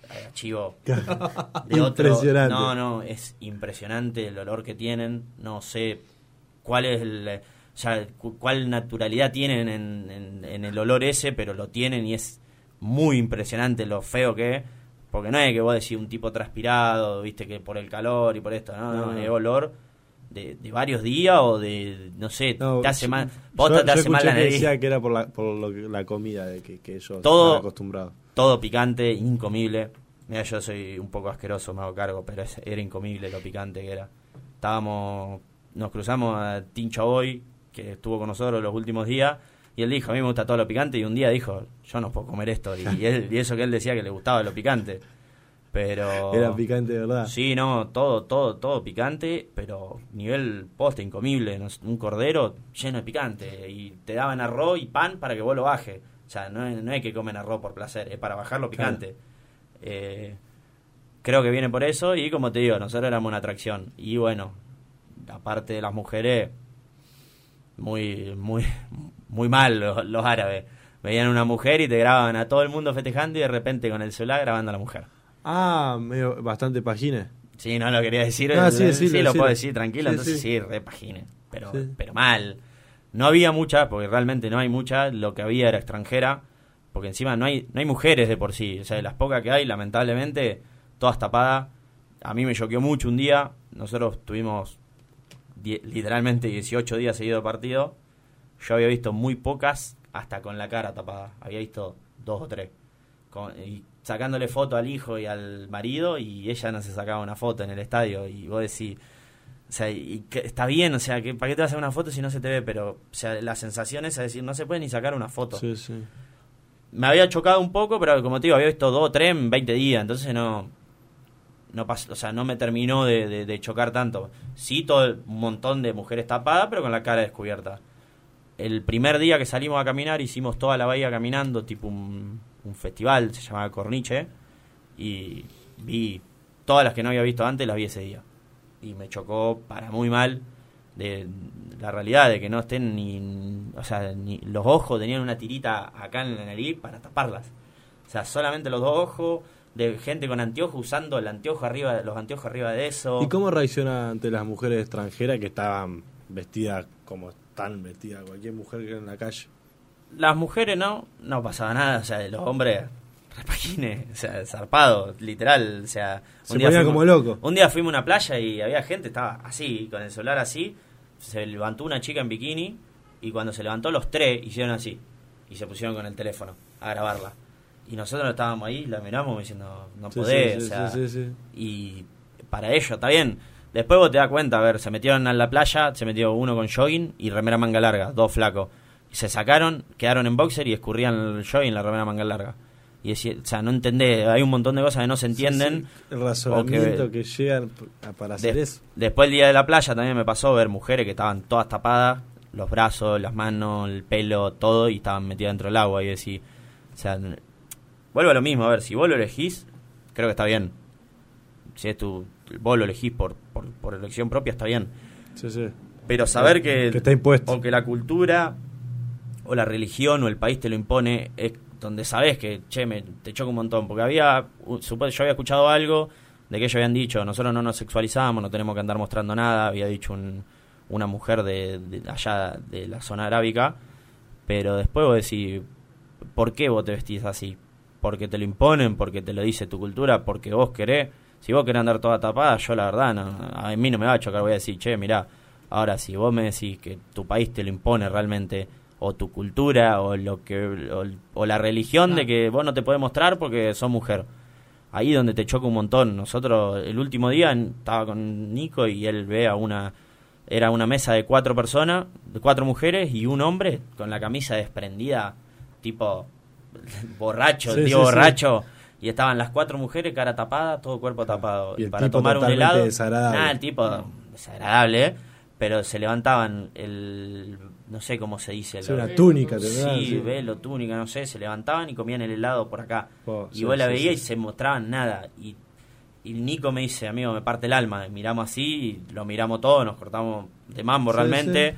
B: archivo de otro. Impresionante. No, no, es impresionante el olor que tienen, no sé cuál es el... O sea, cuál naturalidad tienen en, en el olor ese, pero lo tienen y es muy impresionante lo feo que es. Porque no es que vos decís un tipo transpirado, viste, que por el calor y por esto, no, no, es olor de, de, varios días o de, no sé, te hace mal, vos te hace mal la nariz.
C: decía que era por la, por la comida de que, que ellos todo, están acostumbrados.
B: Todo picante, incomible. Mira, yo soy un poco asqueroso, me hago cargo, pero era incomible lo picante que era. Estábamos, nos cruzamos a Tincho Boy, que estuvo con nosotros los últimos días, y él dijo, a mí me gusta todo lo picante, y un día dijo, yo no puedo comer esto. Y, él, y eso que él decía que le gustaba lo picante. Pero...
C: Era picante de verdad.
B: Sí, no, todo, todo, todo picante, pero nivel poste, incomible. Un cordero lleno de picante. Y te daban arroz y pan para que vos lo baje. O sea, no, no es que comen arroz por placer, es para bajar lo picante. Eh, creo que viene por eso y como te digo, nosotros éramos una atracción. Y bueno, aparte de las mujeres, muy, muy, muy mal los, árabes. Veían una mujer y te grababan a todo el mundo festejando y de repente con el celular grabando a la mujer.
C: Ah, medio, bastante pagine.
B: Sí, no lo quería decir. Ah, sí, sí, lo puedo decir tranquilo, entonces sí, re Pero, pero mal. No había mucha, porque realmente no hay mucha, lo que había era extranjera, porque encima no hay, no hay mujeres de por sí. O sea, de las pocas que hay, lamentablemente, todas tapadas. A mí me choqueó mucho un día. Nosotros tuvimos literalmente 18 días seguido de partido. Yo había visto muy pocas hasta con la cara tapada. Había visto dos o tres. y sacándole foto al hijo y al marido y ella no se sacaba una foto en el estadio. Y vos decís, o sea, y está bien, o sea, que ¿para qué te vas a hacer una foto si no se te ve? Pero, o sea, la sensación es decir, no se puede ni sacar una foto.
C: Sí, sí.
B: Me había chocado un poco, pero como te digo, había visto dos o tres en 20 días, entonces no, no pasó, o sea, no me terminó de, chocar tanto. Sí, todo un montón de mujeres tapadas, pero con la cara descubierta. El primer día que salimos a caminar, hicimos toda la bahía caminando, tipo un, festival, se llamaba Corniche, y vi todas las que no había visto antes, las vi ese día. Y me chocó para muy mal de la realidad de que no estén ni, o sea, ni los ojos tenían una tirita acá en la nariz para taparlas. O sea, solamente los dos ojos de gente con anteojos usando el anteojo arriba, los anteojos arriba de eso.
C: ¿Y cómo reacciona ante las mujeres extranjeras que estaban vestidas como están vestidas cualquier mujer que en la calle?
B: Las mujeres no, no pasaba nada, o sea, los hombres repagines, o sea, zarpado, literal, o sea,
C: un día como loco.
B: Un día fuimos a una playa y había gente, estaba así, con el celular así, se levantó una chica en bikini y cuando se levantó los tres hicieron así y se pusieron con el teléfono a grabarla. Y nosotros estábamos ahí, la miramos diciendo, no podés, y para ello, está bien. Después vos te das cuenta, a ver, se metieron a la playa, se metió uno con jogging y remera manga larga, dos flacos. Se sacaron, quedaron en boxer y escurrían el jogging la remera manga larga. y decir, o sea, no entendés, hay un montón de cosas que no se entienden.
C: El razonamiento que, llegan para hacer eso.
B: Después el día de la playa también me pasó ver mujeres que estaban todas tapadas, los brazos, las manos, el pelo, todo, y estaban metidas dentro del agua. Y decir, o sea, vuelvo a lo mismo, a ver, si vos lo elegís, creo que está bien. Si es tu, vos lo elegís por, por, elección propia, está bien.
C: Sí, sí.
B: Pero saber que,
C: que está impuesto.
B: o que la cultura o la religión o el país te lo impone es donde sabes que, che, me, te choca un montón. Porque había, yo había escuchado algo de que ellos habían dicho, nosotros no nos sexualizamos, no tenemos que andar mostrando nada, había dicho una mujer de, allá de la zona arábica, pero después vos decís, ¿por qué vos te vestís así? ¿Porque te lo imponen? ¿Porque te lo dice tu cultura? ¿Porque vos querés? Si vos querés andar toda tapada, yo la verdad, no, a mí no me va a chocar, voy a decir, che, mirá, ahora si vos me decís que tu país te lo impone realmente, o tu cultura o lo que o, la religión de que vos no te podés mostrar porque sos mujer ahí donde te choca un montón. Nosotros el último día estaba con Nico y él ve a una era una mesa de cuatro personas de cuatro mujeres y un hombre con la camisa desprendida tipo borracho tío borracho y estaban las cuatro mujeres cara tapada todo cuerpo tapado
C: y,
B: para tomar un helado
C: desagradable.
B: nada el tipo desagradable pero se levantaban el no sé cómo se dice.
C: una túnica,
B: Sí, velo, túnica, no sé, se levantaban y comían el helado por acá. Oh, y vos la veías y se mostraban nada. Y, y Nico me dice, amigo, me parte el alma. Miramos así, lo miramos todo, nos cortamos de mambo realmente.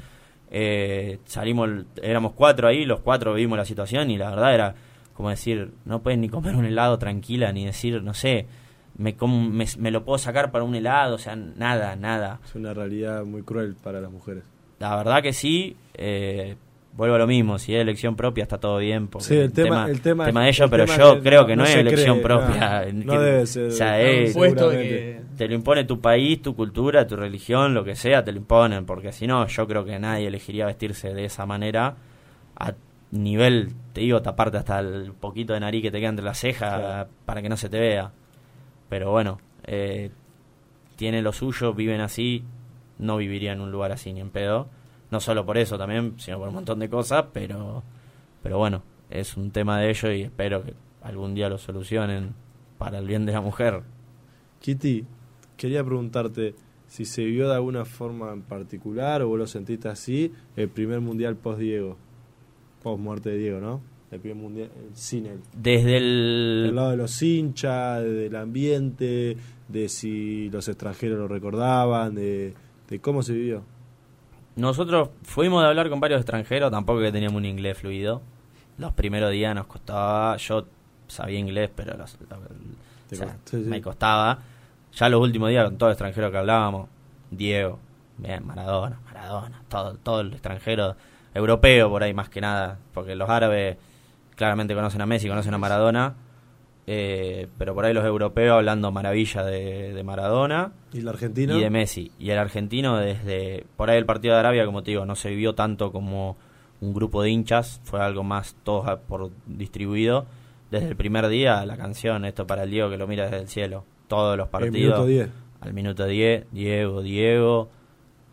B: Eh, salimos, éramos cuatro ahí, los cuatro vimos la situación y la verdad era como decir, no puedes ni comer un helado tranquila, ni decir, no sé, me, me, me lo puedo sacar para un helado, o sea, nada, nada.
C: Es una realidad muy cruel para las mujeres.
B: La verdad que sí, eh, vuelvo a lo mismo, si es elección propia está todo bien.
C: Sí, el, tema, el tema,
B: de ellos, pero yo creo que no, es elección propia.
C: No, debe ser.
B: O sea, es, te lo impone tu país, tu cultura, tu religión, lo que sea, te lo imponen, porque si no, yo creo que nadie elegiría vestirse de esa manera a nivel, te digo, taparte hasta el poquito de nariz que te queda entre las cejas para que no se te vea. Pero bueno, eh, tiene lo suyo, viven así, no viviría en un lugar así ni en pedo. No solo por eso también, sino por un montón de cosas, pero, pero bueno, es un tema de ellos y espero que algún día lo solucionen para el bien de la mujer.
C: Kitty, quería preguntarte si se vio de alguna forma en particular o vos lo sentiste así el primer mundial post Diego, post muerte de Diego, ¿no? El primer mundial, el cine.
B: Desde el...
C: Del lado de los hinchas, del ambiente, de si los extranjeros lo recordaban, de de cómo se vivió.
B: Nosotros fuimos de hablar con varios extranjeros, tampoco que teníamos un inglés fluido. Los primeros días nos costaba, yo sabía inglés, pero me costaba. Ya los últimos días con todo el extranjero que hablábamos, Diego, bien, Maradona, Maradona, todo, todo el extranjero europeo por ahí más que nada, porque los árabes claramente conocen a Messi, conocen a Maradona eh, pero por ahí los europeos hablando maravilla de, Maradona.
C: ¿Y el argentino?
B: Y de Messi. Y el argentino desde, por ahí el partido de Arabia, como te digo, no se vivió tanto como un grupo de hinchas, fue algo más todo por distribuido. Desde el primer día, la canción, esto para el Diego que lo mira desde el cielo. Todos los partidos.
C: Minuto 10.
B: Al minuto 10, Diego, Diego.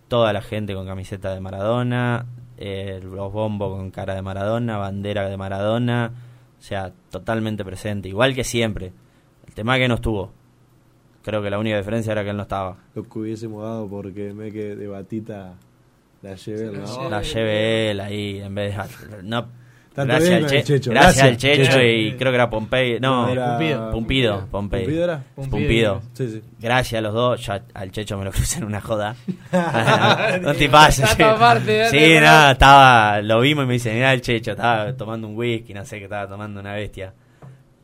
B: Toda la gente con camiseta de Maradona. Eh, los bombos con cara de Maradona, bandera de Maradona o sea, totalmente presente, igual que siempre. El tema que no estuvo. Creo que la única diferencia era que él no estaba.
C: Lo que hubiésemos dado porque me que de batita la lleve él, ¿no?
B: La lleve él ahí en vez de... No, gracias, al, Checho. Gracias al Checho y creo que era Pompey. No,
C: Pumpido.
B: Pumpido. Pompey.
C: ¿Pumpido era?
B: Pumpido.
C: Sí, sí.
B: Gracias a los dos. Ya al Checho me lo crucé en una joda. no, te pases. Sí, nada, estaba. Lo vimos y me dice, mira el Checho, estaba tomando un whisky, no sé qué estaba tomando una bestia.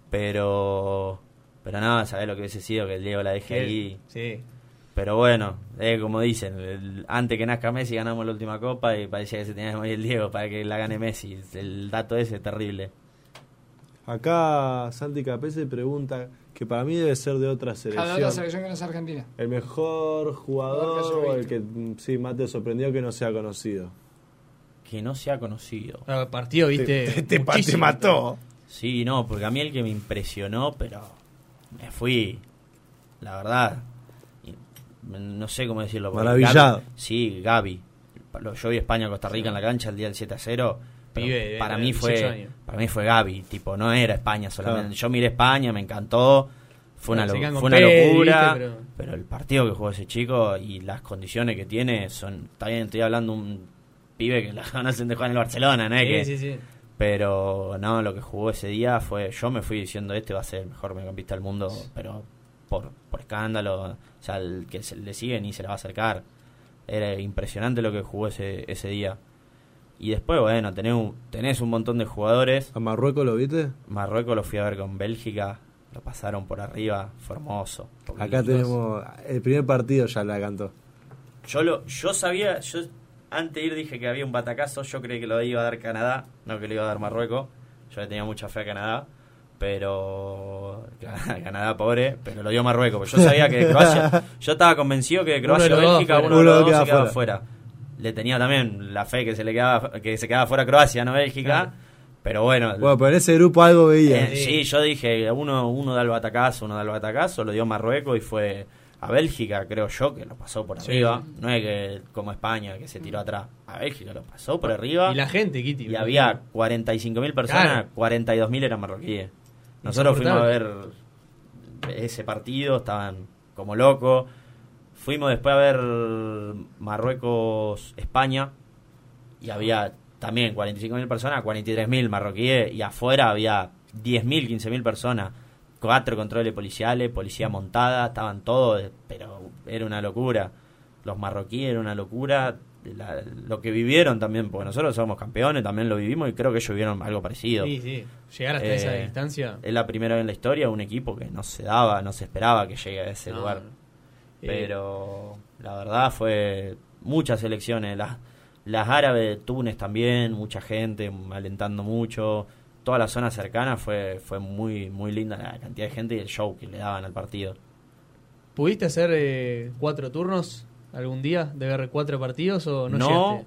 B: Pero. Pero no, sabés lo que hubiese sido que el Diego la deje ahí.
A: Sí.
B: Pero bueno, eh, como dicen, antes que nazca Messi ganamos la última copa y parecía que se tenía que morir el Diego para que la gane Messi. El dato ese es terrible.
C: Acá Santi Capese pregunta que para mí debe ser de otra selección.
D: de otra selección que no es Argentina.
C: El mejor jugador o el que sí más te sorprendió que no sea conocido.
B: Que no sea conocido.
A: El partido, viste.
C: Te, te mató.
B: Sí, no, porque a mí el que me impresionó, pero me fui, la verdad, no sé cómo decirlo.
C: Maravillado.
B: sí, Gaby. Yo vi España-Costa Rica en la cancha el día del 7 a 0. para mí fue para mí fue Gaby, tipo, no era España solamente. Yo miré España, me encantó. Fue una, fue una locura, pero... el partido que jugó ese chico y las condiciones que tiene son. Está bien, estoy hablando de un pibe que la conocen de jugar en el Barcelona, ¿no? Sí, sí, sí. Pero no, lo que jugó ese día fue. Yo me fui diciendo, este va a ser el mejor mediocampista del mundo, pero por, por escándalo. O sea, el que se, le sigue ni se le va a acercar. Era impresionante lo que jugó ese, ese día. Y después, bueno, tenés un, tenés un montón de jugadores.
C: ¿A Marruecos lo viste?
B: Marruecos lo fui a ver con Bélgica lo pasaron por arriba, fue hermoso.
C: Acá tenemos el primer partido ya la cantó.
B: Yo lo, yo sabía, yo antes de ir dije que había un batacazo, yo creí que lo iba a dar Canadá, no que lo iba a dar Marruecos. Yo le tenía mucha fe a Canadá, pero Canadá pobre, pero lo dio Marruecos. Yo sabía que Croacia, yo estaba convencido que Croacia o Bélgica uno, de los dos se quedaba fuera. Le tenía también la fe que se le quedaba que se quedaba fuera Croacia, no Bélgica. Pero bueno.
C: Bueno, pero en ese grupo algo veía.
B: Eh, sí, yo dije, uno, uno da el batacazo, uno da el batacazo, lo dio Marruecos y fue a Bélgica, creo yo, que lo pasó por arriba. No es que como España, que se tiró atrás. A Bélgica lo pasó por arriba.
A: Y la gente, Kitty.
B: Y había 45.000 personas, 42.000 eran marroquíes. Nosotros fuimos a ver ese partido, estaban como locos. Fuimos después a ver Marruecos-España y había también 45.000 personas, 43.000 marroquíes y afuera había 10.000, 15.000 personas. Cuatro controles policiales, policía montada, estaban todos, pero era una locura. Los marroquíes era una locura. Lo que vivieron también, porque nosotros somos campeones, también lo vivimos y creo que ellos vivieron algo parecido.
A: Sí, sí. Llegar hasta esa eh, distancia.
B: Es la primera vez en la historia un equipo que no se daba, no se esperaba que llegue a ese lugar. Eh, pero la verdad fue muchas elecciones. Las, las árabes de Túnez también, mucha gente alentando mucho. Toda la zona cercana fue, fue muy, muy linda la cantidad de gente y el show que le daban al partido.
A: ¿Pudiste hacer eh, cuatro turnos algún día de ver cuatro partidos o no?
B: No,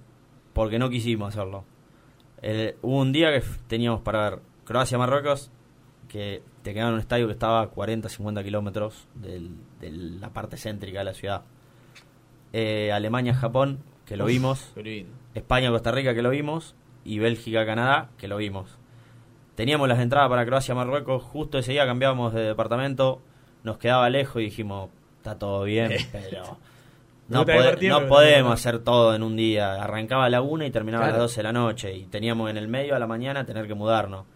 B: porque no quisimos hacerlo. hubo un día que teníamos para ver Croacia-Marruecos, que te quedaba en un estadio que estaba a 40, 50 kilómetros de la parte céntrica de la ciudad. Eh, Alemania-Japón, que lo vimos. España-Costa Rica, que lo vimos. Y Bélgica-Canadá, que lo vimos. Teníamos las entradas para Croacia-Marruecos. Justo ese día cambiábamos de departamento. Nos quedaba lejos y dijimos, está todo bien, pero... No, podemos hacer todo en un día. Arrancaba a la una y terminaba a las 12 de la noche. Y teníamos en el medio a la mañana tener que mudarnos.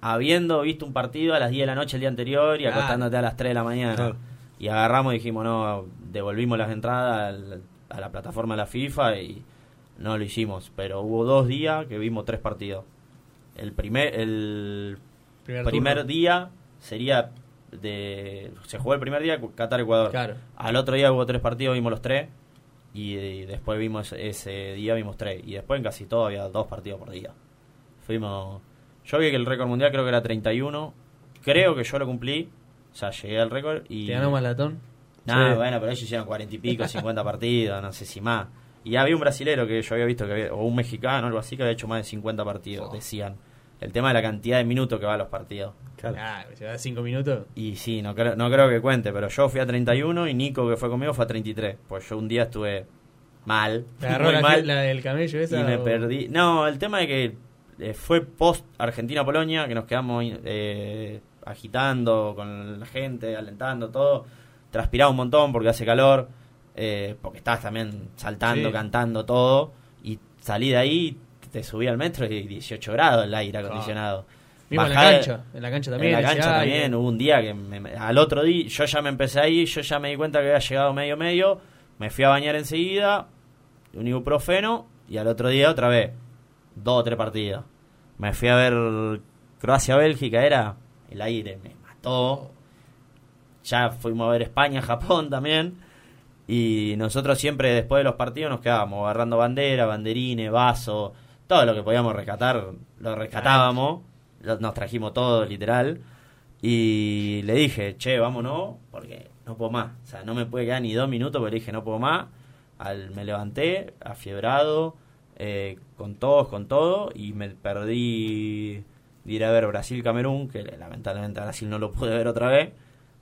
B: Habiendo visto un partido a las 10 de la noche el día anterior y acostándote a las 3 de la mañana. Y agarramos y dijimos, no, devolvimos las entradas a la plataforma de la FIFA y no lo hicimos. Pero hubo dos días que vimos tres partidos. El primer, el primer, día sería de. Se jugó el primer día Qatar-Ecuador. Al otro día hubo tres partidos, vimos los tres. Y, después vimos ese día, vimos tres. Y después en casi todo había dos partidos por día. Fuimos. Yo vi que el récord mundial creo que era 31. Creo que yo lo cumplí. O sea, llegué al récord y.
A: ¿Te ganó malatón?
B: No, bueno, pero ellos hicieron cuarenta y pico, 50 partidos, no sé si más. Y había un brasilero que yo había visto, que había, o un mexicano, algo así, que había hecho más de 50 partidos, oh. decían. El tema de la cantidad de minutos que va a los partidos.
A: Claro, ah, se va 5 minutos.
B: Y sí, no creo, no creo que cuente, pero yo fui a 31 y Nico, que fue conmigo, fue a 33. Pues yo un día estuve mal.
A: ¿Te agarró la, mal, la del camello esa?
B: Y me perdí. No, el tema de que eh, fue post Argentina-Polonia, que nos quedamos eh, agitando con la gente, alentando todo transpiraba un montón porque hace calor, eh, porque estabas también saltando, cantando, todo, y salí de ahí, te subí al metro y 18 grados el aire acondicionado.
A: en la cancha, en la cancha también.
B: En la cancha también, hubo un día que al otro día, yo ya me empecé ahí, yo ya me di cuenta que había llegado medio medio, me fui a bañar enseguida, un ibuprofeno, y al otro día otra vez, dos o tres partidos. Me fui a ver Croacia-Bélgica, era el aire, me mató ya fuimos a ver España, Japón también. Y nosotros siempre después de los partidos nos quedábamos agarrando bandera, banderines, vaso, todo lo que podíamos rescatar, lo rescatábamos. Nos trajimos todo, literal. Y le dije, che, vámonos, porque no puedo más. O sea, no me puede quedar ni dos minutos, porque le dije, no puedo más. Al, me levanté, afiebrado, eh, con todos, con todo, y me perdí de ir a ver Brasil-Camerún, que lamentablemente Brasil no lo pude ver otra vez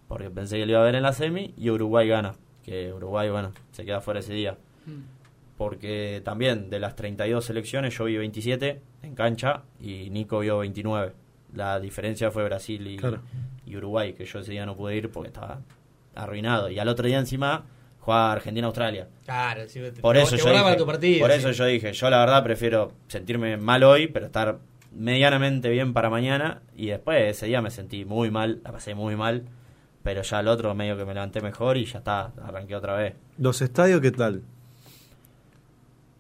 B: porque pensé que lo iba a ver en la semi y Uruguay gana, que Uruguay, bueno, se queda fuera ese día. Mm. Porque también de las 32 selecciones yo vi 27 en cancha y Nico vio 29. La diferencia fue Brasil y, y Uruguay, que yo ese día no pude ir porque estaba arruinado. Y al otro día encima jugaba Argentina-Australia.
A: Claro,
B: por eso yo dije, Por eso yo dije, yo la verdad prefiero sentirme mal hoy, pero estar medianamente bien para mañana. Y después ese día me sentí muy mal, la pasé muy mal. Pero ya el otro medio que me levanté mejor y ya está, arranqué otra vez.
C: ¿Los estadios qué tal?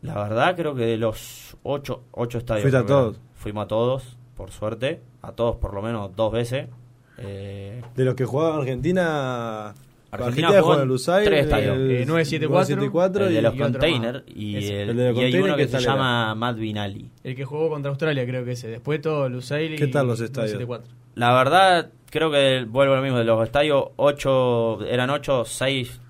B: La verdad creo que de los ocho, ocho estadios...
C: ¿Fuiste a todos?
B: Fuimos a todos, por suerte. A todos por lo menos dos veces. Eh,
C: de los que jugaban Argentina
B: Argentina, jugó en
A: Lusail, tres estadios.
B: El, 974, el de los containers y, el, de y hay uno que se llama Matt Vinali.
A: El que jugó contra Australia creo que ese. Después todo Lusail
C: ¿Qué tal los estadios?
B: La verdad, creo que vuelvo a lo mismo. De los estadios, ocho eran ocho, seis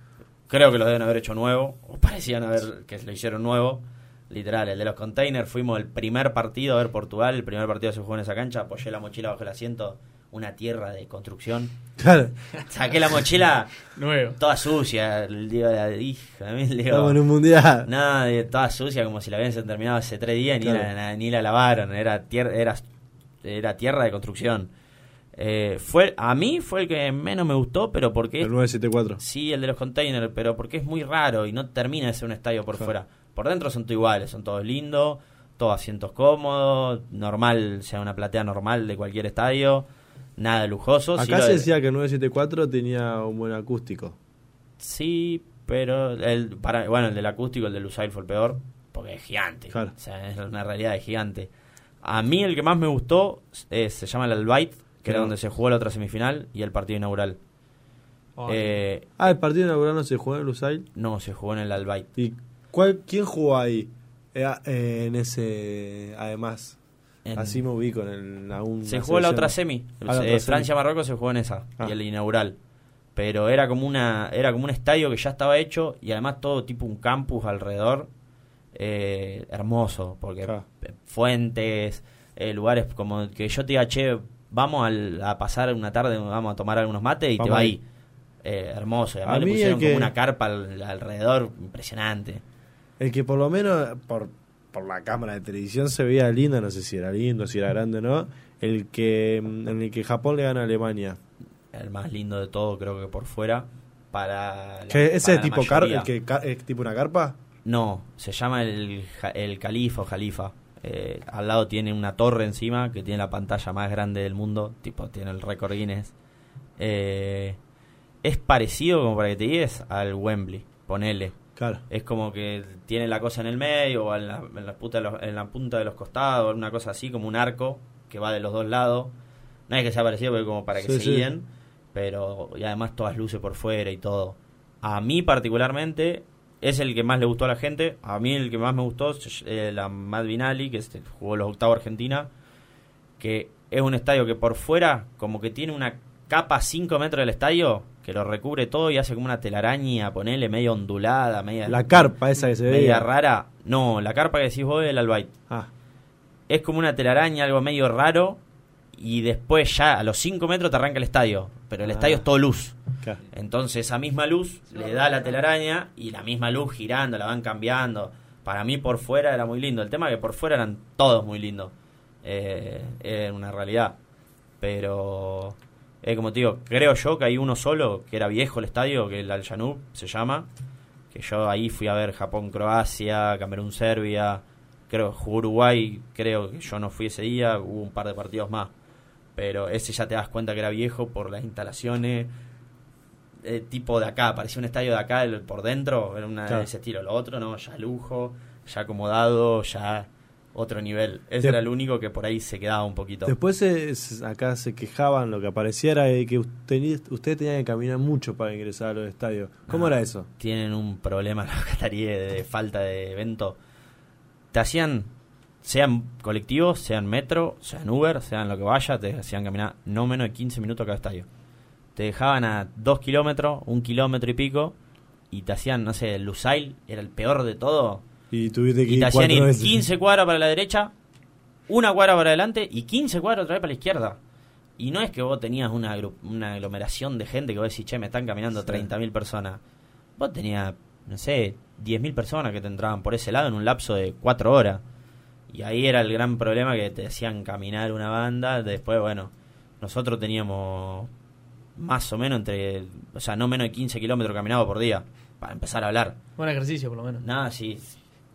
B: creo que los deben haber hecho nuevo. O parecían haber que lo hicieron nuevo. Literal, el de los containers fuimos el primer partido a ver Portugal. El primer partido se jugó en esa cancha. Apoyé la mochila bajo el asiento una tierra de construcción.
C: Claro.
B: Saqué la mochila
A: Nuevo.
B: toda sucia. El día de la hija,
C: Estamos en un mundial.
B: Nada, toda sucia, como si la habían terminado hace tres días, ni, la, ni la lavaron. Era tierra, era, era tierra de construcción. Eh, fue A mí fue el que menos me gustó, pero porque.
C: El 974.
B: Sí, el de los containers, pero porque es muy raro y no termina de ser un estadio por fuera. Por dentro son todos iguales, son todos lindos, todos asientos cómodos, normal, sea una platea normal de cualquier estadio nada lujoso.
C: Acá se decía que el 974 tenía un buen acústico.
B: Sí, pero el para bueno, el del acústico, el de Lusail fue el peor, porque es gigante. O sea, es una realidad de gigante. A mí el que más me gustó se llama el Albite, que era donde se jugó la otra semifinal y el partido inaugural.
C: Eh, ah, el partido inaugural no se jugó en el Lusail.
B: No, se jugó en el Albite.
C: ¿Y cuál, quién jugó ahí? Eh, eh, en ese, además. Así me ubico en el,
B: Se jugó la otra semi. Ah, eh, Francia-Marruecos se jugó en esa. Y ah. el inaugural. Pero era como, una, era como un estadio que ya estaba hecho y además todo tipo un campus alrededor. Eh, hermoso, porque fuentes, eh, lugares como que yo te diga, che, vamos a pasar una tarde, vamos a tomar algunos mates y te va ahí. hermoso. Y además le pusieron como una carpa alrededor impresionante.
C: El que por lo menos, por por la cámara de televisión se veía lindo, no sé si era lindo, si era grande o no, el que en el que Japón le gana a Alemania.
B: El más lindo de todo, creo que por fuera. Para
C: ¿Ese tipo, car el que es tipo una carpa?
B: No, se llama el, el califa o jalifa. Eh, al lado tiene una torre encima que tiene la pantalla más grande del mundo, tipo tiene el récord Guinness. Eh, es parecido, como para que te digas, al Wembley, ponele. Es como que tiene la cosa en el medio o en la, en la, en la punta de los costados, una cosa así, como un arco que va de los dos lados. No es que sea parecido, pero como para que se guíen. Pero, y además todas luces por fuera y todo. A mí particularmente es el que más le gustó a la gente. A mí el que más me gustó es eh, la Mad Vinali, que este, jugó los octavos Argentina. Que es un estadio que por fuera, como que tiene una capa a 5 metros del estadio que lo recubre todo y hace como una telaraña, ponele medio ondulada, media...
C: La carpa esa que se ve.
B: Media rara. No, la carpa que decís vos es el albite.
C: Ah.
B: Es como una telaraña, algo medio raro, y después ya a los 5 metros te arranca el estadio, pero el ah. estadio es todo luz. Entonces esa misma luz le da la telaraña y la misma luz girando, la van cambiando. Para mí por fuera era muy lindo. El tema es que por fuera eran todos muy lindos. Eh, era una realidad. Pero eh, como te digo, creo yo que hay uno solo, que era viejo el estadio, que el Al Janub se llama. Que yo ahí fui a ver Japón-Croacia, Camerún-Serbia. Creo Uruguay, creo que yo no fui ese día, hubo un par de partidos más. Pero ese ya te das cuenta que era viejo por las instalaciones. Eh, tipo de acá, parecía un estadio de acá por dentro, era una de ese estilo. Lo otro, no, ya lujo, ya acomodado, ya otro nivel. Ese era el único que por ahí se quedaba un poquito.
C: Después acá se quejaban, lo que apareciera de que usted, usted tenía que caminar mucho para ingresar a los estadios. ¿Cómo era eso?
B: Tienen un problema los cataríes de falta de evento. Te hacían, sean colectivos, sean metro, sean Uber, sean lo que vaya, te hacían caminar no menos de 15 minutos a cada estadio. Te dejaban a 2 kilómetros, un kilómetro y pico, y te hacían, no sé, el Lusail era el peor de todo
C: y tuviste que
B: te hacían ir 15 cuadras para la derecha, una cuadra para adelante y 15 cuadras otra vez para la izquierda. Y no es que vos tenías una, una aglomeración de gente que vos decís, che, me están caminando 30.000 personas. Vos tenías no sé, 10.000 personas que te entraban por ese lado en un lapso de 4 horas. Y ahí era el gran problema que te hacían caminar una banda. Después, bueno, nosotros teníamos más o menos entre, o sea, no menos de 15 kilómetros caminados por día para empezar a hablar.
A: Buen ejercicio, por lo menos.
B: Nada, sí.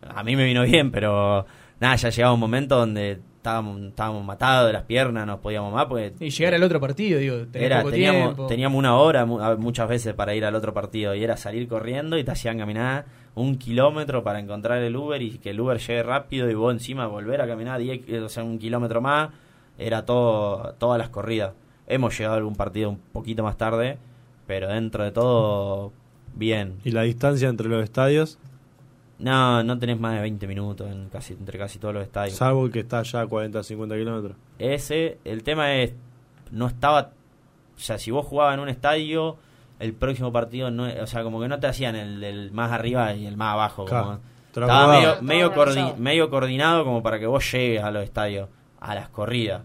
B: A mí me vino bien, pero nada, ya llegaba un momento donde estábamos, estábamos matados de las piernas, no podíamos más. Porque,
A: y llegar al otro partido, digo,
B: era, teníamos, teníamos una hora muchas veces para ir al otro partido y era salir corriendo y te hacían caminar un kilómetro para encontrar el Uber y que el Uber llegue rápido y vos encima volver a caminar 10, o sea, un kilómetro más. Era todo, todas las corridas. Hemos llegado a algún partido un poquito más tarde, pero dentro de todo, bien.
C: ¿Y la distancia entre los estadios?
B: No, no tenés más de 20 minutos en casi, entre casi todos los estadios.
C: Salvo el que está ya a 40, 50 kilómetros.
B: Ese, el tema es, no estaba, o sea, si vos jugabas en un estadio, el próximo partido, no, o sea, como que no te hacían el, más arriba y el más abajo. estaba medio, medio, medio, coordinado como para que vos llegues a los estadios, a las corridas.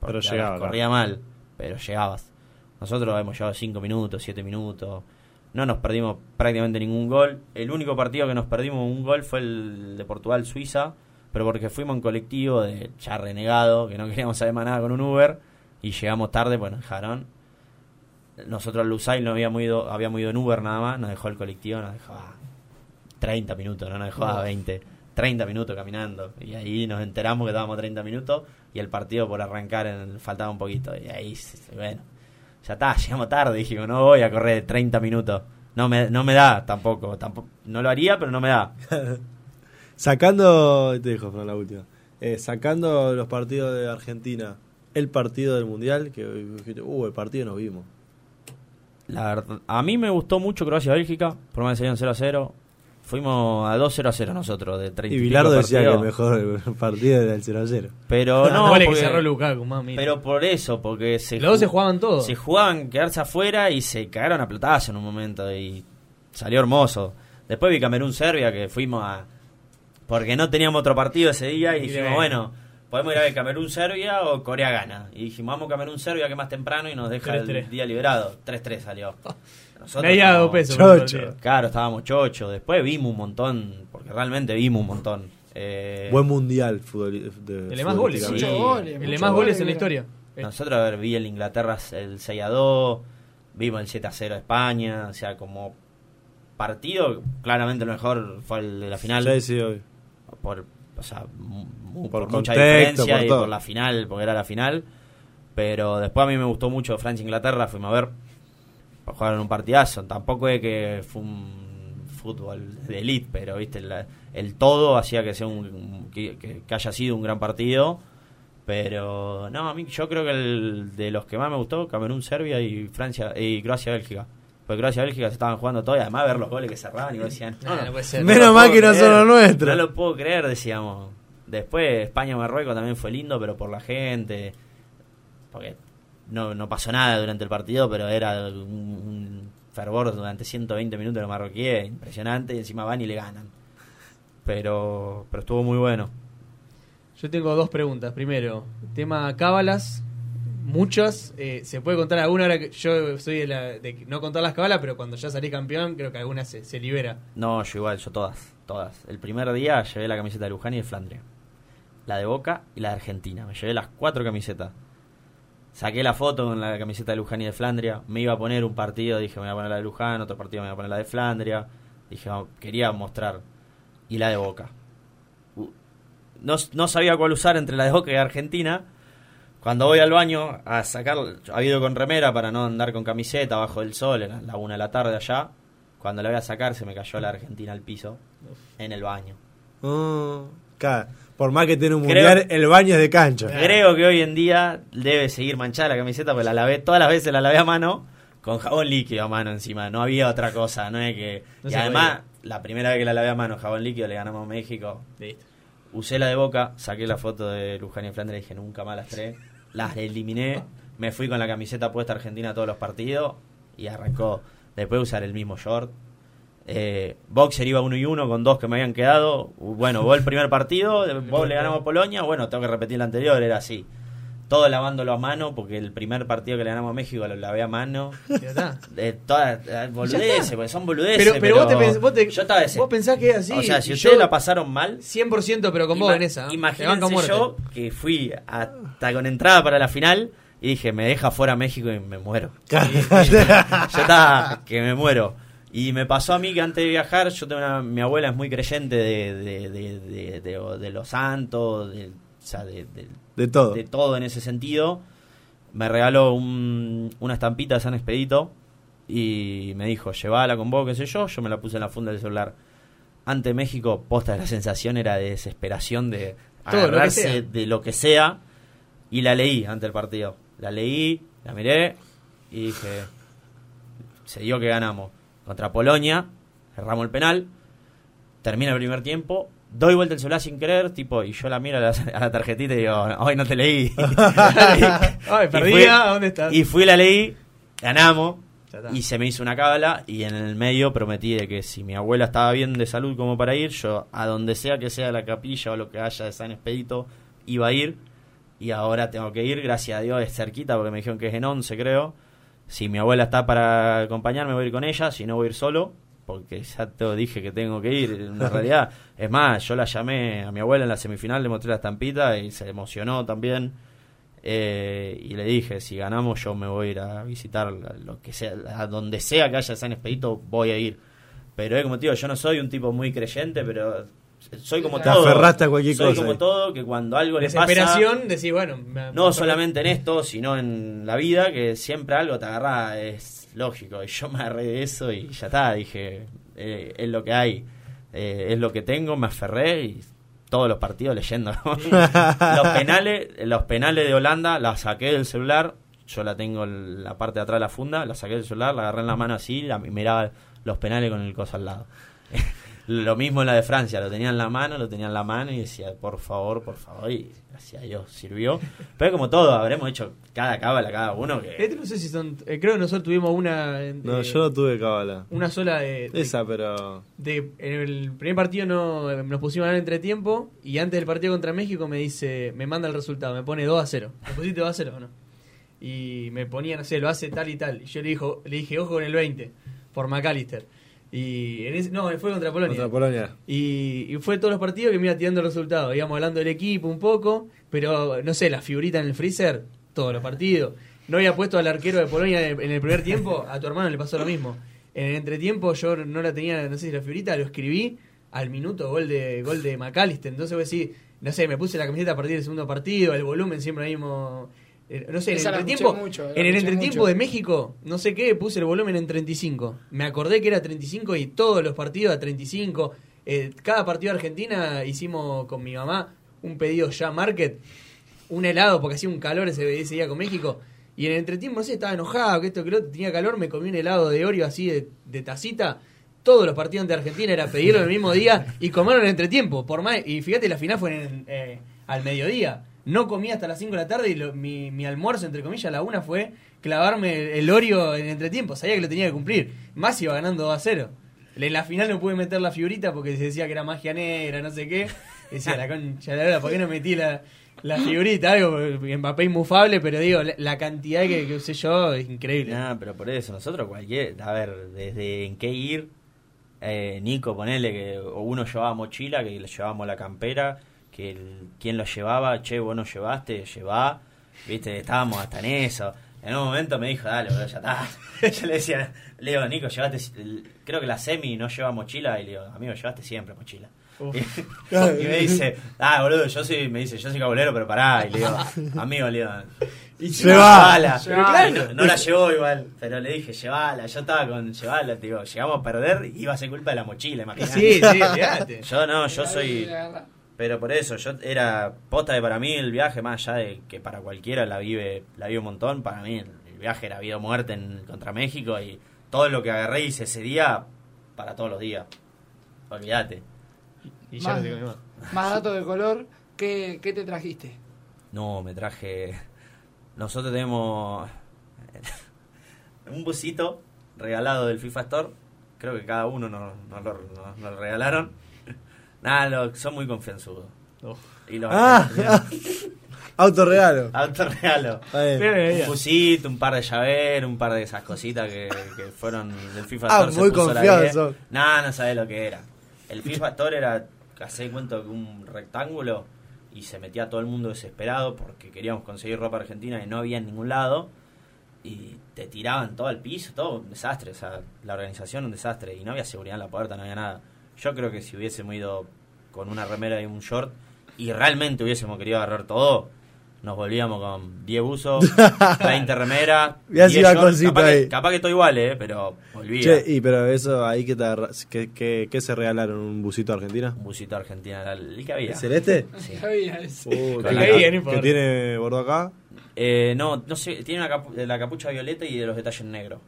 C: Pero llegaba.
B: Corría mal, pero llegabas. Nosotros hemos llegado 5 minutos, 7 minutos no nos perdimos prácticamente ningún gol. El único partido que nos perdimos un gol fue el de Portugal-Suiza, pero porque fuimos en colectivo de ya renegado, que no queríamos saber más nada con un Uber, y llegamos tarde, pues nos dejaron. Nosotros al Lusail no habíamos ido, habíamos ido en Uber nada más, nos dejó el colectivo, nos dejó 30 minutos, no nos dejó a 20. 30 minutos caminando. Y ahí nos enteramos que estábamos 30 minutos y el partido por arrancar en, faltaba un poquito. Y ahí, bueno, ya está, llegamos tarde, dije, no voy a correr 30 minutos. No me, no me da tampoco, tampoco, no lo haría, pero no me da.
C: sacando, te dejo la última, eh, sacando los partidos de Argentina, el partido del Mundial, que uh, el partido nos vimos.
B: La verdad, a mí me gustó mucho Croacia-Bélgica, por más de 0 a 0. Fuimos a 2 0 a 0 nosotros, de 30
C: y Bilardo decía que el mejor partido era el 0 a 0.
B: Pero no.
A: porque, que cerró Lukaku, mami.
B: Pero por eso, porque se.
A: Los dos se jugaban todos.
B: Se jugaban quedarse afuera y se cagaron a platazo en un momento y salió hermoso. Después vi Camerún-Serbia que fuimos a. Porque no teníamos otro partido ese día y, dijimos, bueno, podemos ir a ver Camerún-Serbia o Corea-Gana. Y dijimos, vamos Camerún-Serbia que más temprano y nos deja el día liberado. 3-3 salió.
A: Nosotros pesos.
B: Chocho. Claro, estábamos chocho. Después vimos un montón, porque realmente vimos un montón.
C: Eh, Buen mundial fútbol,
A: El de más goles. el de más goles en la historia.
B: Nosotros, a ver, vi el Inglaterra el 6 a 2, vimos el 7 a 0 España, o sea, como partido, claramente lo mejor fue el de la final.
C: Sí, sí, hoy.
B: Por, o sea, por, mucha diferencia y por la final, porque era la final. Pero después a mí me gustó mucho Francia-Inglaterra, fuimos a ver jugaron un partidazo. Tampoco es que fue un fútbol de elite, pero viste el todo hacía que sea un que, haya sido un gran partido. Pero no, a mí yo creo que el de los que más me gustó, Camerún, Serbia y Francia y Croacia, Bélgica. Porque Croacia y Bélgica se estaban jugando todo y además ver los goles que cerraban y decían,
C: menos mal que no son los nuestros.
B: No lo puedo creer, decíamos. Después España-Marruecos también fue lindo, pero por la gente. Porque no, no pasó nada durante el partido, pero era un, fervor durante 120 minutos de los marroquíes, impresionante, y encima van y le ganan. Pero, pero estuvo muy bueno.
A: Yo tengo dos preguntas. Primero, tema cábalas, muchas. Eh, ¿Se puede contar alguna? Ahora que yo soy de, la, de no contar las cábalas, pero cuando ya salí campeón, creo que alguna se, se, libera.
B: No, yo igual, yo todas, todas. El primer día llevé la camiseta de Luján y de Flandria. La de Boca y la de Argentina. Me llevé las cuatro camisetas. Saqué la foto con la camiseta de Luján y de Flandria. Me iba a poner un partido, dije, me voy a poner la de Luján, otro partido me voy a poner la de Flandria. Dije, quería mostrar. Y la de Boca. No, no sabía cuál usar entre la de Boca y Argentina. Cuando voy al baño a sacar, ha ido con remera para no andar con camiseta bajo el sol, era la una de la tarde allá. Cuando la voy a sacar se me cayó la Argentina al piso en el baño.
C: Oh, por más que tenga un mundial, el baño es de cancha.
B: Creo que hoy en día debe seguir manchada la camiseta, porque la lavé, todas las veces la lavé a mano, con jabón líquido a mano encima. No había otra cosa, no es que. y además, la primera vez que la lavé a mano, jabón líquido, le ganamos a México. Usé la de boca, saqué la foto de Luján y Flanders y dije nunca más las tres. Las eliminé, me fui con la camiseta puesta argentina a todos los partidos y arrancó. Después usar el mismo short, eh, Boxer iba uno y uno con dos que me habían quedado. Bueno, vos el primer partido, vos le ganamos a Polonia, bueno, tengo que repetir el anterior, era así. todo lavándolo a mano, porque el primer partido que le ganamos a México lo lavé a mano. De todas boludeces, porque son boludeces.
A: Pero, pero, vos, te, vos, te, yo estaba vos pensás que es así.
B: O sea, si ustedes la pasaron mal.
A: 100% pero con vos en esa.
B: Imagínense yo que fui hasta con entrada para la final y dije, me deja fuera México y me muero. yo estaba que me muero. Y me pasó a mí que antes de viajar, yo tengo una, mi abuela es muy creyente de, de, de, de los santos, de, o sea, de,
C: todo.
B: de todo en ese sentido. Me regaló un, una estampita de San Expedito y me dijo, llevala con vos, qué sé yo. Yo me la puse en la funda del celular. Ante México, posta de la sensación era de desesperación, de agarrarse de lo que sea. Y la leí ante el partido. La leí, la miré y dije, se dio que ganamos. Contra Polonia, cerramos el penal, termina el primer tiempo, doy vuelta el celular sin querer, tipo, y yo la miro a la, tarjetita y digo, hoy no te leí.
A: Ay, perdía, ¿dónde estás?
B: Y fui, la leí, ganamos, y se me hizo una cábala, y en el medio prometí de que si mi abuela estaba bien de salud como para ir, yo a donde sea que sea la capilla o lo que haya de San Expedito, iba a ir, y ahora tengo que ir, gracias a Dios, es cerquita, porque me dijeron que es en 11, creo. Si mi abuela está para acompañarme, voy a ir con ella, si no voy a ir solo porque ya te dije que tengo que ir, en realidad. Es más, yo la llamé a mi abuela en la semifinal, le mostré la estampita y se emocionó también. Eh, y le dije, si ganamos yo me voy a ir a visitar lo que sea, a donde sea que haya San Expedito, voy a ir. Pero es como te digo, yo no soy un tipo muy creyente, pero soy como todo.
C: aferraste a cualquier
B: soy como todo, que cuando algo le
A: pasa... decís, bueno...
B: no solamente en esto, sino en la vida, que siempre algo te agarra, es lógico. Y yo me agarré de eso y ya está, dije, eh, es lo que hay, eh, es lo que tengo, me aferré y todos los partidos leyendo. los penales, los penales de Holanda, la saqué del celular, yo la tengo en la parte de atrás de la funda, la saqué del celular, la agarré en la mano así, la miraba los penales con el coso al lado. Lo mismo en la de Francia, lo tenía en la mano, lo tenía en la mano y decía, por favor, por favor, y gracias a Dios sirvió. Pero como todo, habremos hecho cada cábala, cada uno. Que...
A: Este no sé si son, eh, creo que nosotros tuvimos una...
C: no, yo no tuve cábala.
A: Una sola de,
C: Esa, pero...
A: De, en el primer partido no, nos pusimos a ganar entretiempo y antes del partido contra México me dice, me manda el resultado, me pone 2 a 0. ¿Me pusiste 2 a 0 o no? Y me ponía, no sé, lo hace tal y tal. Y yo le, dijo, le dije, ojo con el 20, por McAllister. Y en ese, no, fue contra Polonia.
C: Contra Polonia.
A: Y, fue todos los partidos que me iba tirando el resultado. Íbamos hablando del equipo un poco, pero no sé, la figurita en el freezer, todos los partidos. No había puesto al arquero de Polonia en el primer tiempo, a tu hermano le pasó lo mismo. En el entretiempo yo no la tenía, no sé si la figurita, lo escribí al minuto, gol de gol de McAllister. Entonces voy a decir, no sé, me puse la camiseta a partir del segundo partido, el volumen siempre mismo no sé, en el entretiempo, en el entretiempo de México, no sé qué, puse el volumen en 35. Me acordé que era 35 y todos los partidos a 35. Eh, cada partido de Argentina hicimos con mi mamá un pedido ya market, un helado porque hacía un calor ese, ese día con México. Y en el entretiempo, no sé, estaba enojado, que esto, que lo tenía calor, me comí un helado de Oreo así de, tacita. Todos los partidos de Argentina era pedirlo el mismo día y comerlo en el entretiempo. Por más, y fíjate, la final fue en, eh, al mediodía no comí hasta las 5 de la tarde y mi, mi, almuerzo, entre comillas, la una fue clavarme el, Oreo en entretiempo. Sabía que lo tenía que cumplir. Más iba ganando 2 a 0. En la final no pude meter la figurita porque se decía que era magia negra, no sé qué. decía, la concha la ¿por qué no metí la, la figurita? Algo, Mbappé inmufable, pero digo, la, cantidad que, usé yo es increíble.
B: No, pero por eso, nosotros cualquier, a ver, desde en qué ir, eh, Nico, ponele que uno llevaba mochila, que le llevábamos la campera, que el, quien lo llevaba, che, vos no llevaste, llevá, viste, estábamos hasta en eso. En un momento me dijo, dale, boludo, ya está. Yo le decía, Leo, Nico, llevaste, creo que la semi no lleva mochila, y le digo, amigo, llevaste siempre mochila. Y, me dice, ah, boludo, yo soy, me dice, yo soy cabulero, pero pará, y le digo, amigo,
C: y llevala.
B: Claro, no la llevó igual, pero le dije, llevala. Yo estaba con llevala, digo, llegamos a perder y iba a ser culpa de la mochila, imagínate.
A: Sí, sí, fíjate.
B: Yo no, yo soy pero por eso, yo era posta de para mí el viaje, más allá de que para cualquiera la vive, la vive un montón, para mí el, viaje era vida o muerte en, contra México y todo lo que agarré hice ese día para todos los días. Olvídate.
D: Y, ya más, digo más. datos de color, ¿qué, ¿qué te trajiste?
B: No, me traje. Nosotros tenemos un busito regalado del FIFA Store. Creo que cada uno nos, nos, lo, nos lo regalaron Nada, son muy confianzudos.
C: Y los ah, Autorregalo.
B: Autorregalo. Un fusito, un par de llaveros, un par de esas cositas que, fueron del FIFA
C: ah, Store. muy confiado
B: No, no sabés lo que era. El FIFA Store era, casi cuento, un rectángulo y se metía todo el mundo desesperado porque queríamos conseguir ropa argentina y no había en ningún lado y te tiraban todo al piso, todo un desastre, o sea, la organización un desastre y no había seguridad en la puerta, no había nada. Yo creo que si hubiésemos ido con una remera y un short y realmente hubiésemos querido agarrar todo, nos volvíamos con 10 buzos, 20 remeras.
C: Ya se capaz,
B: Que, capaz que estoy igual, ¿eh? pero volvía.
C: Che, y pero eso ahí que, te que, que, se regalaron, ¿un busito Argentina?
B: Un busito Argentina, el, que había.
C: ¿Celeste?
D: Sí. había
C: uh, ¿Que tiene bordo acá?
B: Eh, no, no sé, tiene una la capucha violeta y de los detalles negros.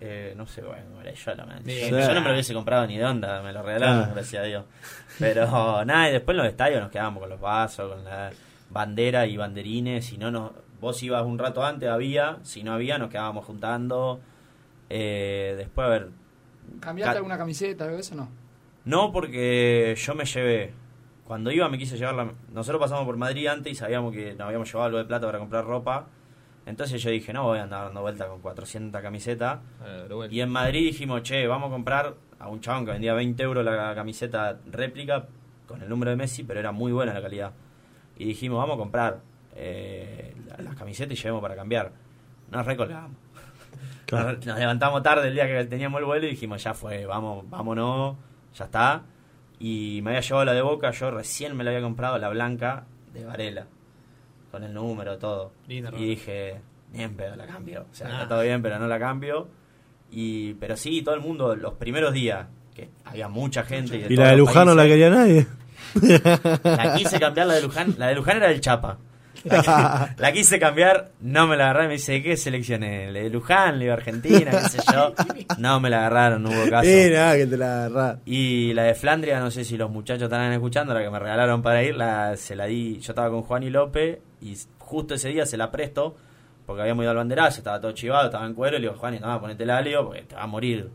B: Eh, no sé, bueno, yo, yo, no me lo hubiese comprado ni de onda, me lo regalaron, ah. gracias a Dios. Pero nada, y después en los estadios nos quedábamos con los vasos, con la bandera y banderines. Si no, no vos ibas un rato antes, había. Si no había, nos quedábamos juntando. Eh, después, a ver.
D: ¿Cambiaste alguna camiseta o eso no?
B: No, porque yo me llevé. Cuando iba, me quise llevar la. Nosotros pasamos por Madrid antes y sabíamos que nos habíamos llevado algo de plata para comprar ropa. Entonces yo dije, no voy a andar dando vuelta con 400 camisetas. Eh, y en Madrid dijimos, che, vamos a comprar a un chabón que vendía 20 euros la camiseta réplica con el número de Messi, pero era muy buena la calidad y dijimos, vamos a comprar eh, las camisetas y llevemos para cambiar. Nos recolgamos. Nos, levantamos tarde el día que teníamos el vuelo y dijimos, ya fue, vamos, vámonos, ya está. Y me había llevado la de Boca, yo recién me la había comprado, la blanca de Varela, con el número, todo. y dije, bien, pero la cambio. O sea, está ah. todo bien, pero no la cambio. Y, pero sí, todo el mundo, los primeros días, que había mucha gente.
C: Y, la de Luján no la quería nadie.
B: La quise cambiar la de Luján. La de Luján era del Chapa. La, quise cambiar, no me la agarré. Me dice, ¿qué seleccioné? ¿La de Luján, la de Argentina, qué sé yo? No me la agarraron, no hubo caso.
C: Sí, nada, que te la agarraron.
B: Y la de Flandria, no sé si los muchachos estarán escuchando, la que me regalaron para ir, la, se la di. Yo estaba con Juan y López y justo ese día se la presto porque habíamos ido al banderazo, estaba todo chivado, estaba en cuero. Y le digo, Juan, no, ponete el alio porque te va a morir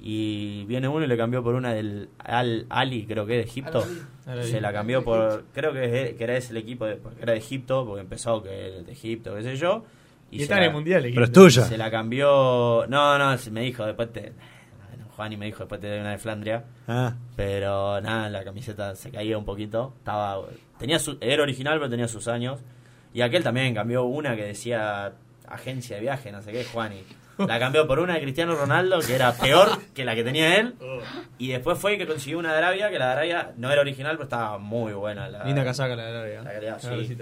B: y viene uno y le cambió por una del Al Ali, creo que de Egipto. Se la cambió por, creo que, era ese el equipo, de, era de Egipto, porque empezó que de Egipto, qué sé yo.
A: Y, está en el mundial.
C: Pero es tuya.
B: Se la cambió, no, no, me dijo después te, Juan y me dijo después te doy una de Flandria. Ah. Pero nada, la camiseta se caía un poquito. Estaba, tenía su, era original, pero tenía sus años. Y aquel también cambió una que decía agencia de viaje, no sé qué, Juan. Y la cambió por una de Cristiano Ronaldo, que era peor que la que tenía él. Y después fue que consiguió una de Arabia, que la de Arabia no era original, pero estaba muy buena. La,
A: Linda casaca la de Arabia.
B: La sí.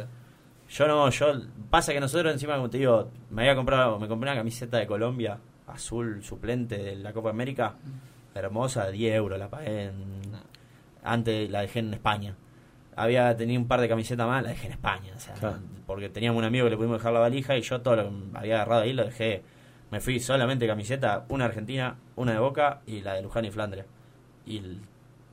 B: Yo no, yo. Pasa que nosotros encima, como te digo, me había comprado, me compré una camiseta de Colombia, azul suplente de la Copa América, hermosa, 10 euros, la pagué en, antes la dejé en España. Había tenido un par de camisetas más, la dejé en España, o sea, porque teníamos un amigo que le pudimos dejar la valija y yo todo lo que había agarrado ahí lo dejé me fui solamente camiseta, una argentina, una de Boca y la de Luján y Flandria. Y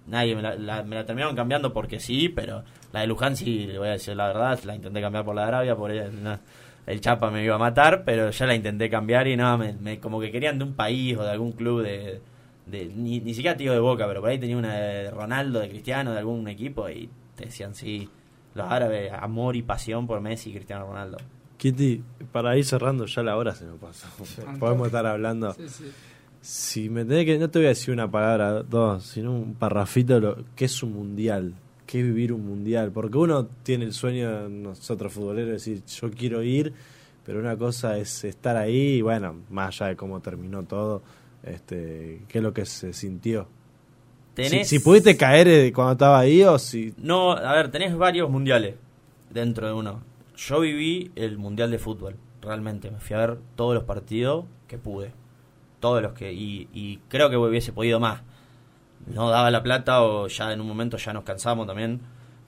B: nadie me la, me la, terminaron cambiando porque sí, pero la de Luján sí, le voy a decir la verdad, la intenté cambiar por la de Arabia, por el, el Chapa me iba a matar, pero ya la intenté cambiar y no, me, como que querían de un país o de algún club de... de ni, ni siquiera tío de Boca, pero por ahí tenía una de Ronaldo, de Cristiano, de algún equipo y te decían sí, los árabes, amor y pasión por Messi y Cristiano Ronaldo.
C: Kitty, para ir cerrando, ya la hora se nos pasó. Podemos estar hablando. Si me tenés que, no te voy a decir una palabra, dos, sino un parrafito, lo, ¿qué es un mundial? ¿Qué es vivir un mundial? Porque uno tiene el sueño, nosotros futboleros, de decir, yo quiero ir, pero una cosa es estar ahí y bueno, más allá de cómo terminó todo, este, ¿qué es lo que se sintió? Si, si, pudiste caer eh, cuando estaba ahí o si...
B: No, a ver, tenés varios mundiales dentro de uno yo viví el Mundial de Fútbol, realmente. Me fui a ver todos los partidos que pude. Todos los que. Y, creo que hubiese podido más. No daba la plata o ya en un momento ya nos cansamos también.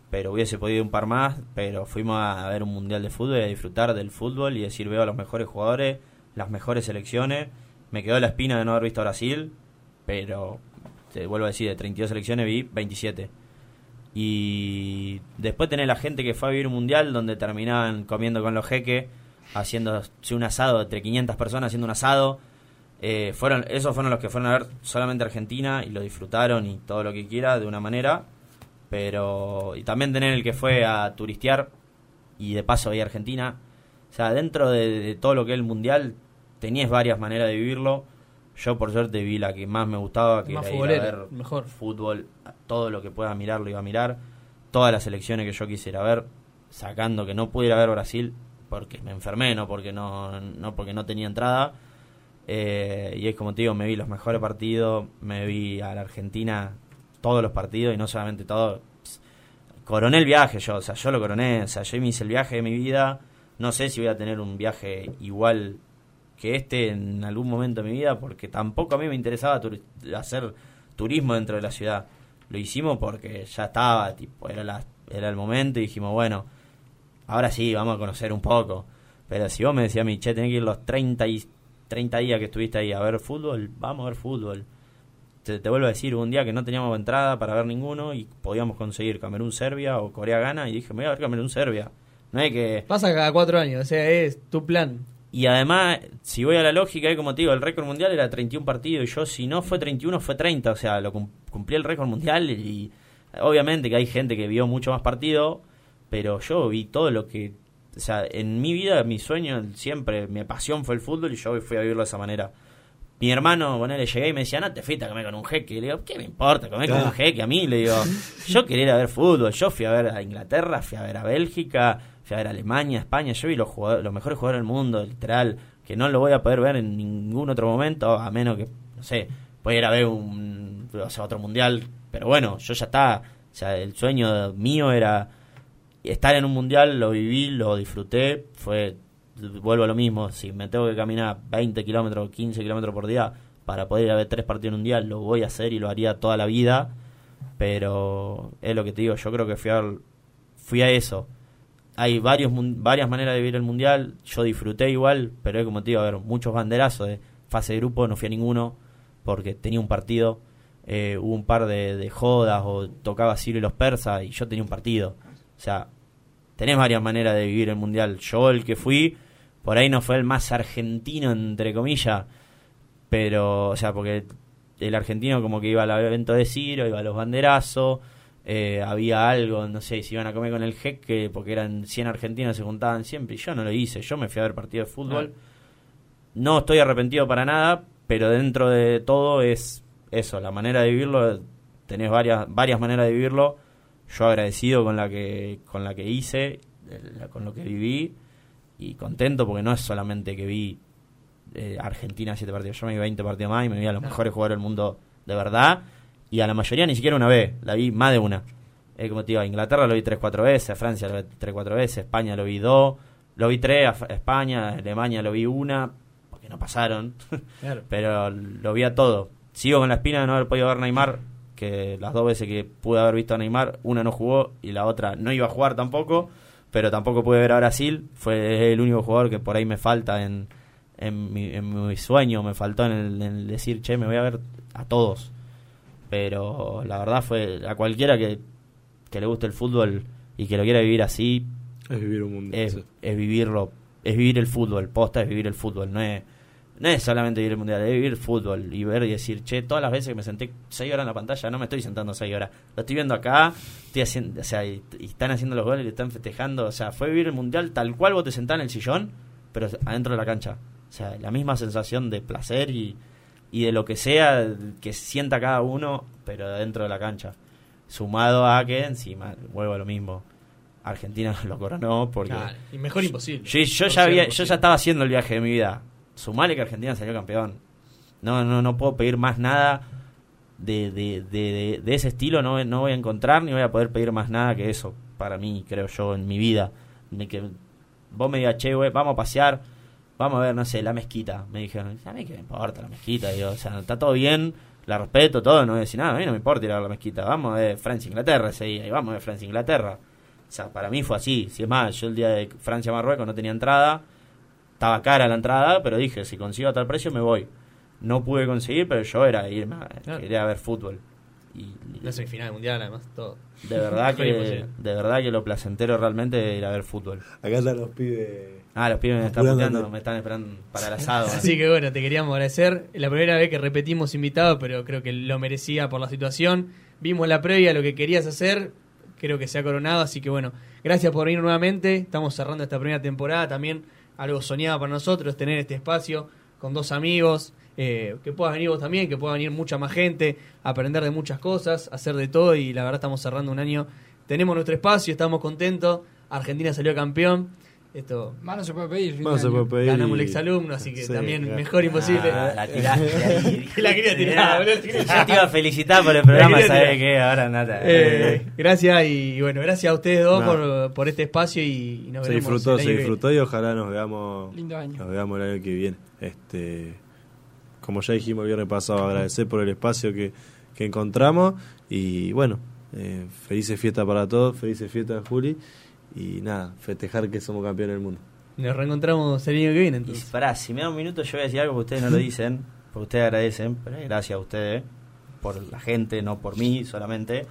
B: Pero hubiese podido un par más. Pero fuimos a ver un Mundial de Fútbol y a disfrutar del fútbol y decir veo a los mejores jugadores, las mejores selecciones. Me quedó la espina de no haber visto a Brasil. Pero, te vuelvo a decir, de 32 selecciones vi 27 y después tenés la gente que fue a vivir un mundial donde terminaban comiendo con los jeques, haciendo un asado, entre 500 personas haciendo un asado. Eh, fueron Esos fueron los que fueron a ver solamente Argentina y lo disfrutaron y todo lo que quiera de una manera. Pero. Y también tener el que fue a turistear y de paso veía Argentina. O sea, dentro de, todo lo que es el mundial, tenías varias maneras de vivirlo. Yo, por suerte, vi la que más me gustaba, que era ir a ver
A: mejor.
B: fútbol. Todo lo que pueda mirar lo iba a mirar. Todas las elecciones que yo quisiera ver, sacando que no pudiera ver Brasil porque me enfermé, no porque no, no, porque no tenía entrada. Eh, y es como te digo, me vi los mejores partidos, me vi a la Argentina todos los partidos y no solamente todos. Coroné el viaje yo, o sea, yo lo coroné, o sea, yo me hice el viaje de mi vida. No sé si voy a tener un viaje igual que este en algún momento de mi vida, porque tampoco a mí me interesaba hacer turismo dentro de la ciudad. Lo hicimos porque ya estaba, tipo, era, la, era el momento y dijimos, bueno, ahora sí, vamos a conocer un poco. Pero si vos me decías, mi che, tenés que ir los 30, y, 30 días que estuviste ahí a ver fútbol, vamos a ver fútbol. Te, vuelvo a decir, un día que no teníamos entrada para ver ninguno y podíamos conseguir Camerún-Serbia o Corea-Gana y dije, voy a ver Camerún-Serbia. No hay que...
A: Pasa cada cuatro años, o sea, es tu plan.
B: Y además, si voy a la lógica, es como te digo, el récord mundial era 31 partidos y yo si no fue 31 fue 30, o sea, lo cumplí el récord mundial y obviamente que hay gente que vio mucho más partidos pero yo vi todo lo que, o sea, en mi vida, mi sueño siempre, mi pasión fue el fútbol y yo fui a vivirlo de esa manera. Mi hermano, bueno, le llegué y me decía, no te fuiste a comer con un jeque. Le digo, ¿qué me importa comer con un jeque? A mí le digo, yo quería ir a ver fútbol. Yo fui a ver a Inglaterra, fui a ver a Bélgica, fui a Alemania, España. Yo vi los, jugadores, los mejores jugadores del mundo, literal, que no lo voy a poder ver en ningún otro momento, a menos que, no sé, pueda ir a ver un, otro mundial. Pero bueno, yo ya está. O sea, el sueño mío era estar en un mundial lo viví, lo disfruté, fue, vuelvo a lo mismo, si me tengo que caminar 20 kilómetros, 15 kilómetros por día para poder ir a ver tres partidos en un día, lo voy a hacer y lo haría toda la vida, pero es lo que te digo, yo creo que fui a, fui a eso. Hay varios, varias maneras de vivir el mundial, yo disfruté igual, pero como te digo, a ver, muchos banderazos de fase de grupo, no fui a ninguno porque tenía un partido. Eh, hubo un par de, jodas o tocaba Sirio y los persas y yo tenía un partido. O sea, tenés varias maneras de vivir el mundial. Yo, el que fui, por ahí no fue el más argentino, entre comillas, pero, o sea, porque el argentino como que iba al evento de Ciro, iba a los banderazos, eh, había algo, no sé, si iban a comer con el jeque, porque eran 100 argentinos, se juntaban siempre, y yo no lo hice, yo me fui a ver partido de fútbol. No estoy arrepentido para nada, pero dentro de todo es eso, la manera de vivirlo, tenés varias, varias maneras de vivirlo. Yo agradecido con la que con la que hice, con lo que viví y contento porque no es solamente que vi eh, Argentina siete partidos, yo me vi 20 partidos más y me vi a los mejores jugadores del mundo de verdad y a la mayoría ni siquiera una vez, la vi más de una. Eh, como te digo, a Inglaterra lo vi 3-4 veces, a Francia lo vi 3-4 veces, España lo vi 2, lo vi 3, a España, Alemania lo vi una, porque no pasaron, pero lo vi a todo. Sigo con la espina de no haber podido ver Neymar que las dos veces que pude haber visto a Neymar, una no jugó y la otra no iba a jugar tampoco, pero tampoco pude ver a Brasil, fue el único jugador que por ahí me falta en, en, mi, sueño, me faltó en el, decir, che, me voy a ver a todos. Pero la verdad fue a cualquiera que, que le guste el fútbol y que lo quiera vivir así,
C: es vivir un mundo.
B: Es, es vivirlo, es vivir el fútbol, posta es vivir el fútbol, no es no es solamente vivir el mundial, es vivir fútbol y ver y decir, che, todas las veces que me senté 6 horas en la pantalla, no me estoy sentando 6 horas, lo estoy viendo acá, estoy haciendo, o sea, y, están haciendo los goles y están festejando, o sea, fue vivir el mundial tal cual vos te sentás en el sillón, pero adentro de la cancha. O sea, la misma sensación de placer y, y de lo que sea que sienta cada uno, pero dentro de la cancha. Sumado a que encima, vuelvo a lo mismo. Argentina lo coronó porque...
A: y mejor imposible.
B: Yo, ya había, yo ya estaba haciendo el viaje de mi vida sumale que Argentina salió campeón. No, no, no puedo pedir más nada de, de, de, de, ese estilo, no, no voy a encontrar ni voy a poder pedir más nada que eso, para mí, creo yo, en mi vida. que vos me digas, che, güey, vamos a pasear, vamos a ver, no sé, la mezquita. Me dijeron, a mí que me importa la mezquita, digo, o sea, está todo bien, la respeto, todo, no voy a decir nada, a mí no me importa ir a ver la mezquita, vamos a ver Francia-Inglaterra ese día, y vamos a ver Francia-Inglaterra. O sea, para mí fue así, si es más, yo el día de Francia-Marruecos no tenía entrada, estaba cara la entrada, pero dije, si consigo a tal precio me voy. No pude conseguir, pero yo era irme, quería ver fútbol.
A: Y, la semifinal mundial, además, todo.
B: De verdad que de verdad que lo placentero realmente ir a ver fútbol.
C: Acá están los pibes.
B: Ah, los pibes me están puteando, me están esperando para el asado.
A: Así que bueno, te queríamos agradecer. La primera vez que repetimos invitado, pero creo que lo merecía por la situación. Vimos la previa, lo que querías hacer, creo que se ha coronado, así que bueno, gracias por venir nuevamente, estamos cerrando esta primera temporada, también algo soñado para nosotros, tener este espacio con dos amigos, eh, que pueda venir vos también, que pueda venir mucha más gente, aprender de muchas cosas, hacer de todo y la verdad estamos cerrando un año, tenemos nuestro espacio, estamos contentos, Argentina salió campeón esto
D: más no se puede pedir.
C: Más se puede pedir.
A: Ganamos el exalumno, así que también mejor imposible.
B: Ah, la tiraste
A: ahí. la quería tirar,
B: Ya te iba a felicitar por el programa, ¿sabes qué? Ahora nada.
A: Eh, gracias y, bueno, gracias a ustedes dos por, por, este espacio y, nos
C: se disfrutó, se disfrutó y ojalá nos veamos,
D: Lindo año.
C: nos veamos el año que viene. Este, como ya dijimos el viernes pasado, agradecer por el espacio que, que encontramos y bueno, eh, felices fiestas para todos, felices fiestas Juli y nada, festejar que somos campeones del mundo.
A: Nos reencontramos el año que viene entonces.
B: Y pará, si me da un minuto yo voy a decir algo que ustedes no lo dicen, porque ustedes agradecen, pero gracias a ustedes, por la gente, no por mí solamente,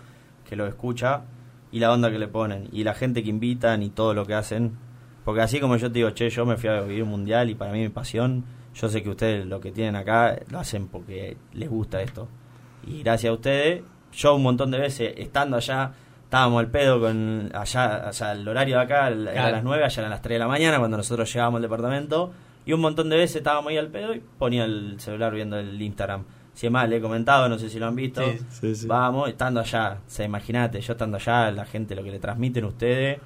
B: que lo escucha, y la onda que le ponen, y la gente que invitan y todo lo que hacen. Porque así como yo te digo, che, yo me fui a vivir un mundial y para mí mi pasión, yo sé que ustedes lo que tienen acá lo hacen porque les gusta esto. Y gracias a ustedes, yo un montón de veces estando allá estábamos al pedo con allá, o sea, el horario de acá era a las 9, allá eran las 3 de la mañana cuando nosotros llegábamos al departamento y un montón de veces estábamos ahí al pedo y ponía el celular viendo el Instagram. Si es más, le he comentado, no sé si lo han visto. Vamos, estando allá, o sea, imagínate, yo estando allá, la gente, lo que le transmiten ustedes,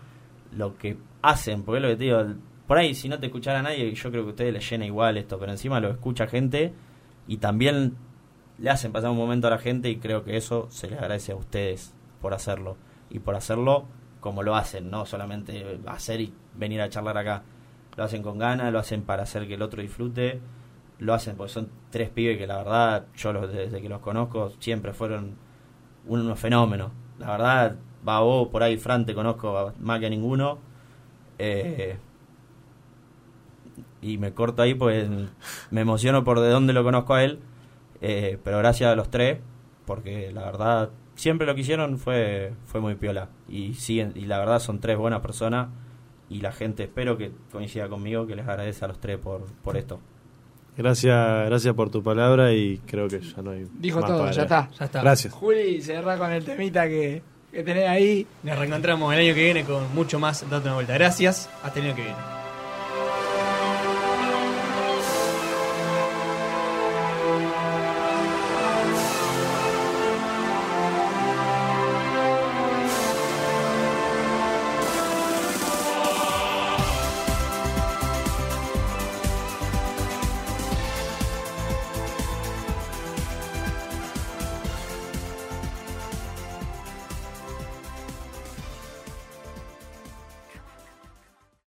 B: lo que hacen, porque es lo que te digo, por ahí si no te escuchara nadie, yo creo que a ustedes les llena igual esto, pero encima lo escucha gente y también le hacen pasar un momento a la gente y creo que eso se les agradece a ustedes por hacerlo y por hacerlo como lo hacen, no solamente hacer y venir a charlar acá. Lo hacen con ganas, lo hacen para hacer que el otro disfrute, lo hacen porque son tres pibes que la verdad, yo los, desde que los conozco, siempre fueron unos fenómenos. La verdad, va vos, por ahí, Fran, te conozco más que a ninguno. Eh, y me corto ahí pues me emociono por de dónde lo conozco a él. Eh, pero gracias a los tres, porque la verdad siempre lo que hicieron fue, fue muy piola. Y siguen, y la verdad son tres buenas personas y la gente espero que coincida conmigo que les agradece a los tres por, por esto.
C: Gracias, gracias por tu palabra y creo que ya no hay.
D: Dijo todo, ya está, ya está.
C: Gracias.
D: Juli, cerrá con el temita que, que tenés ahí.
A: Nos reencontramos el año que viene con mucho más Date una vuelta. Gracias, hasta el año que viene.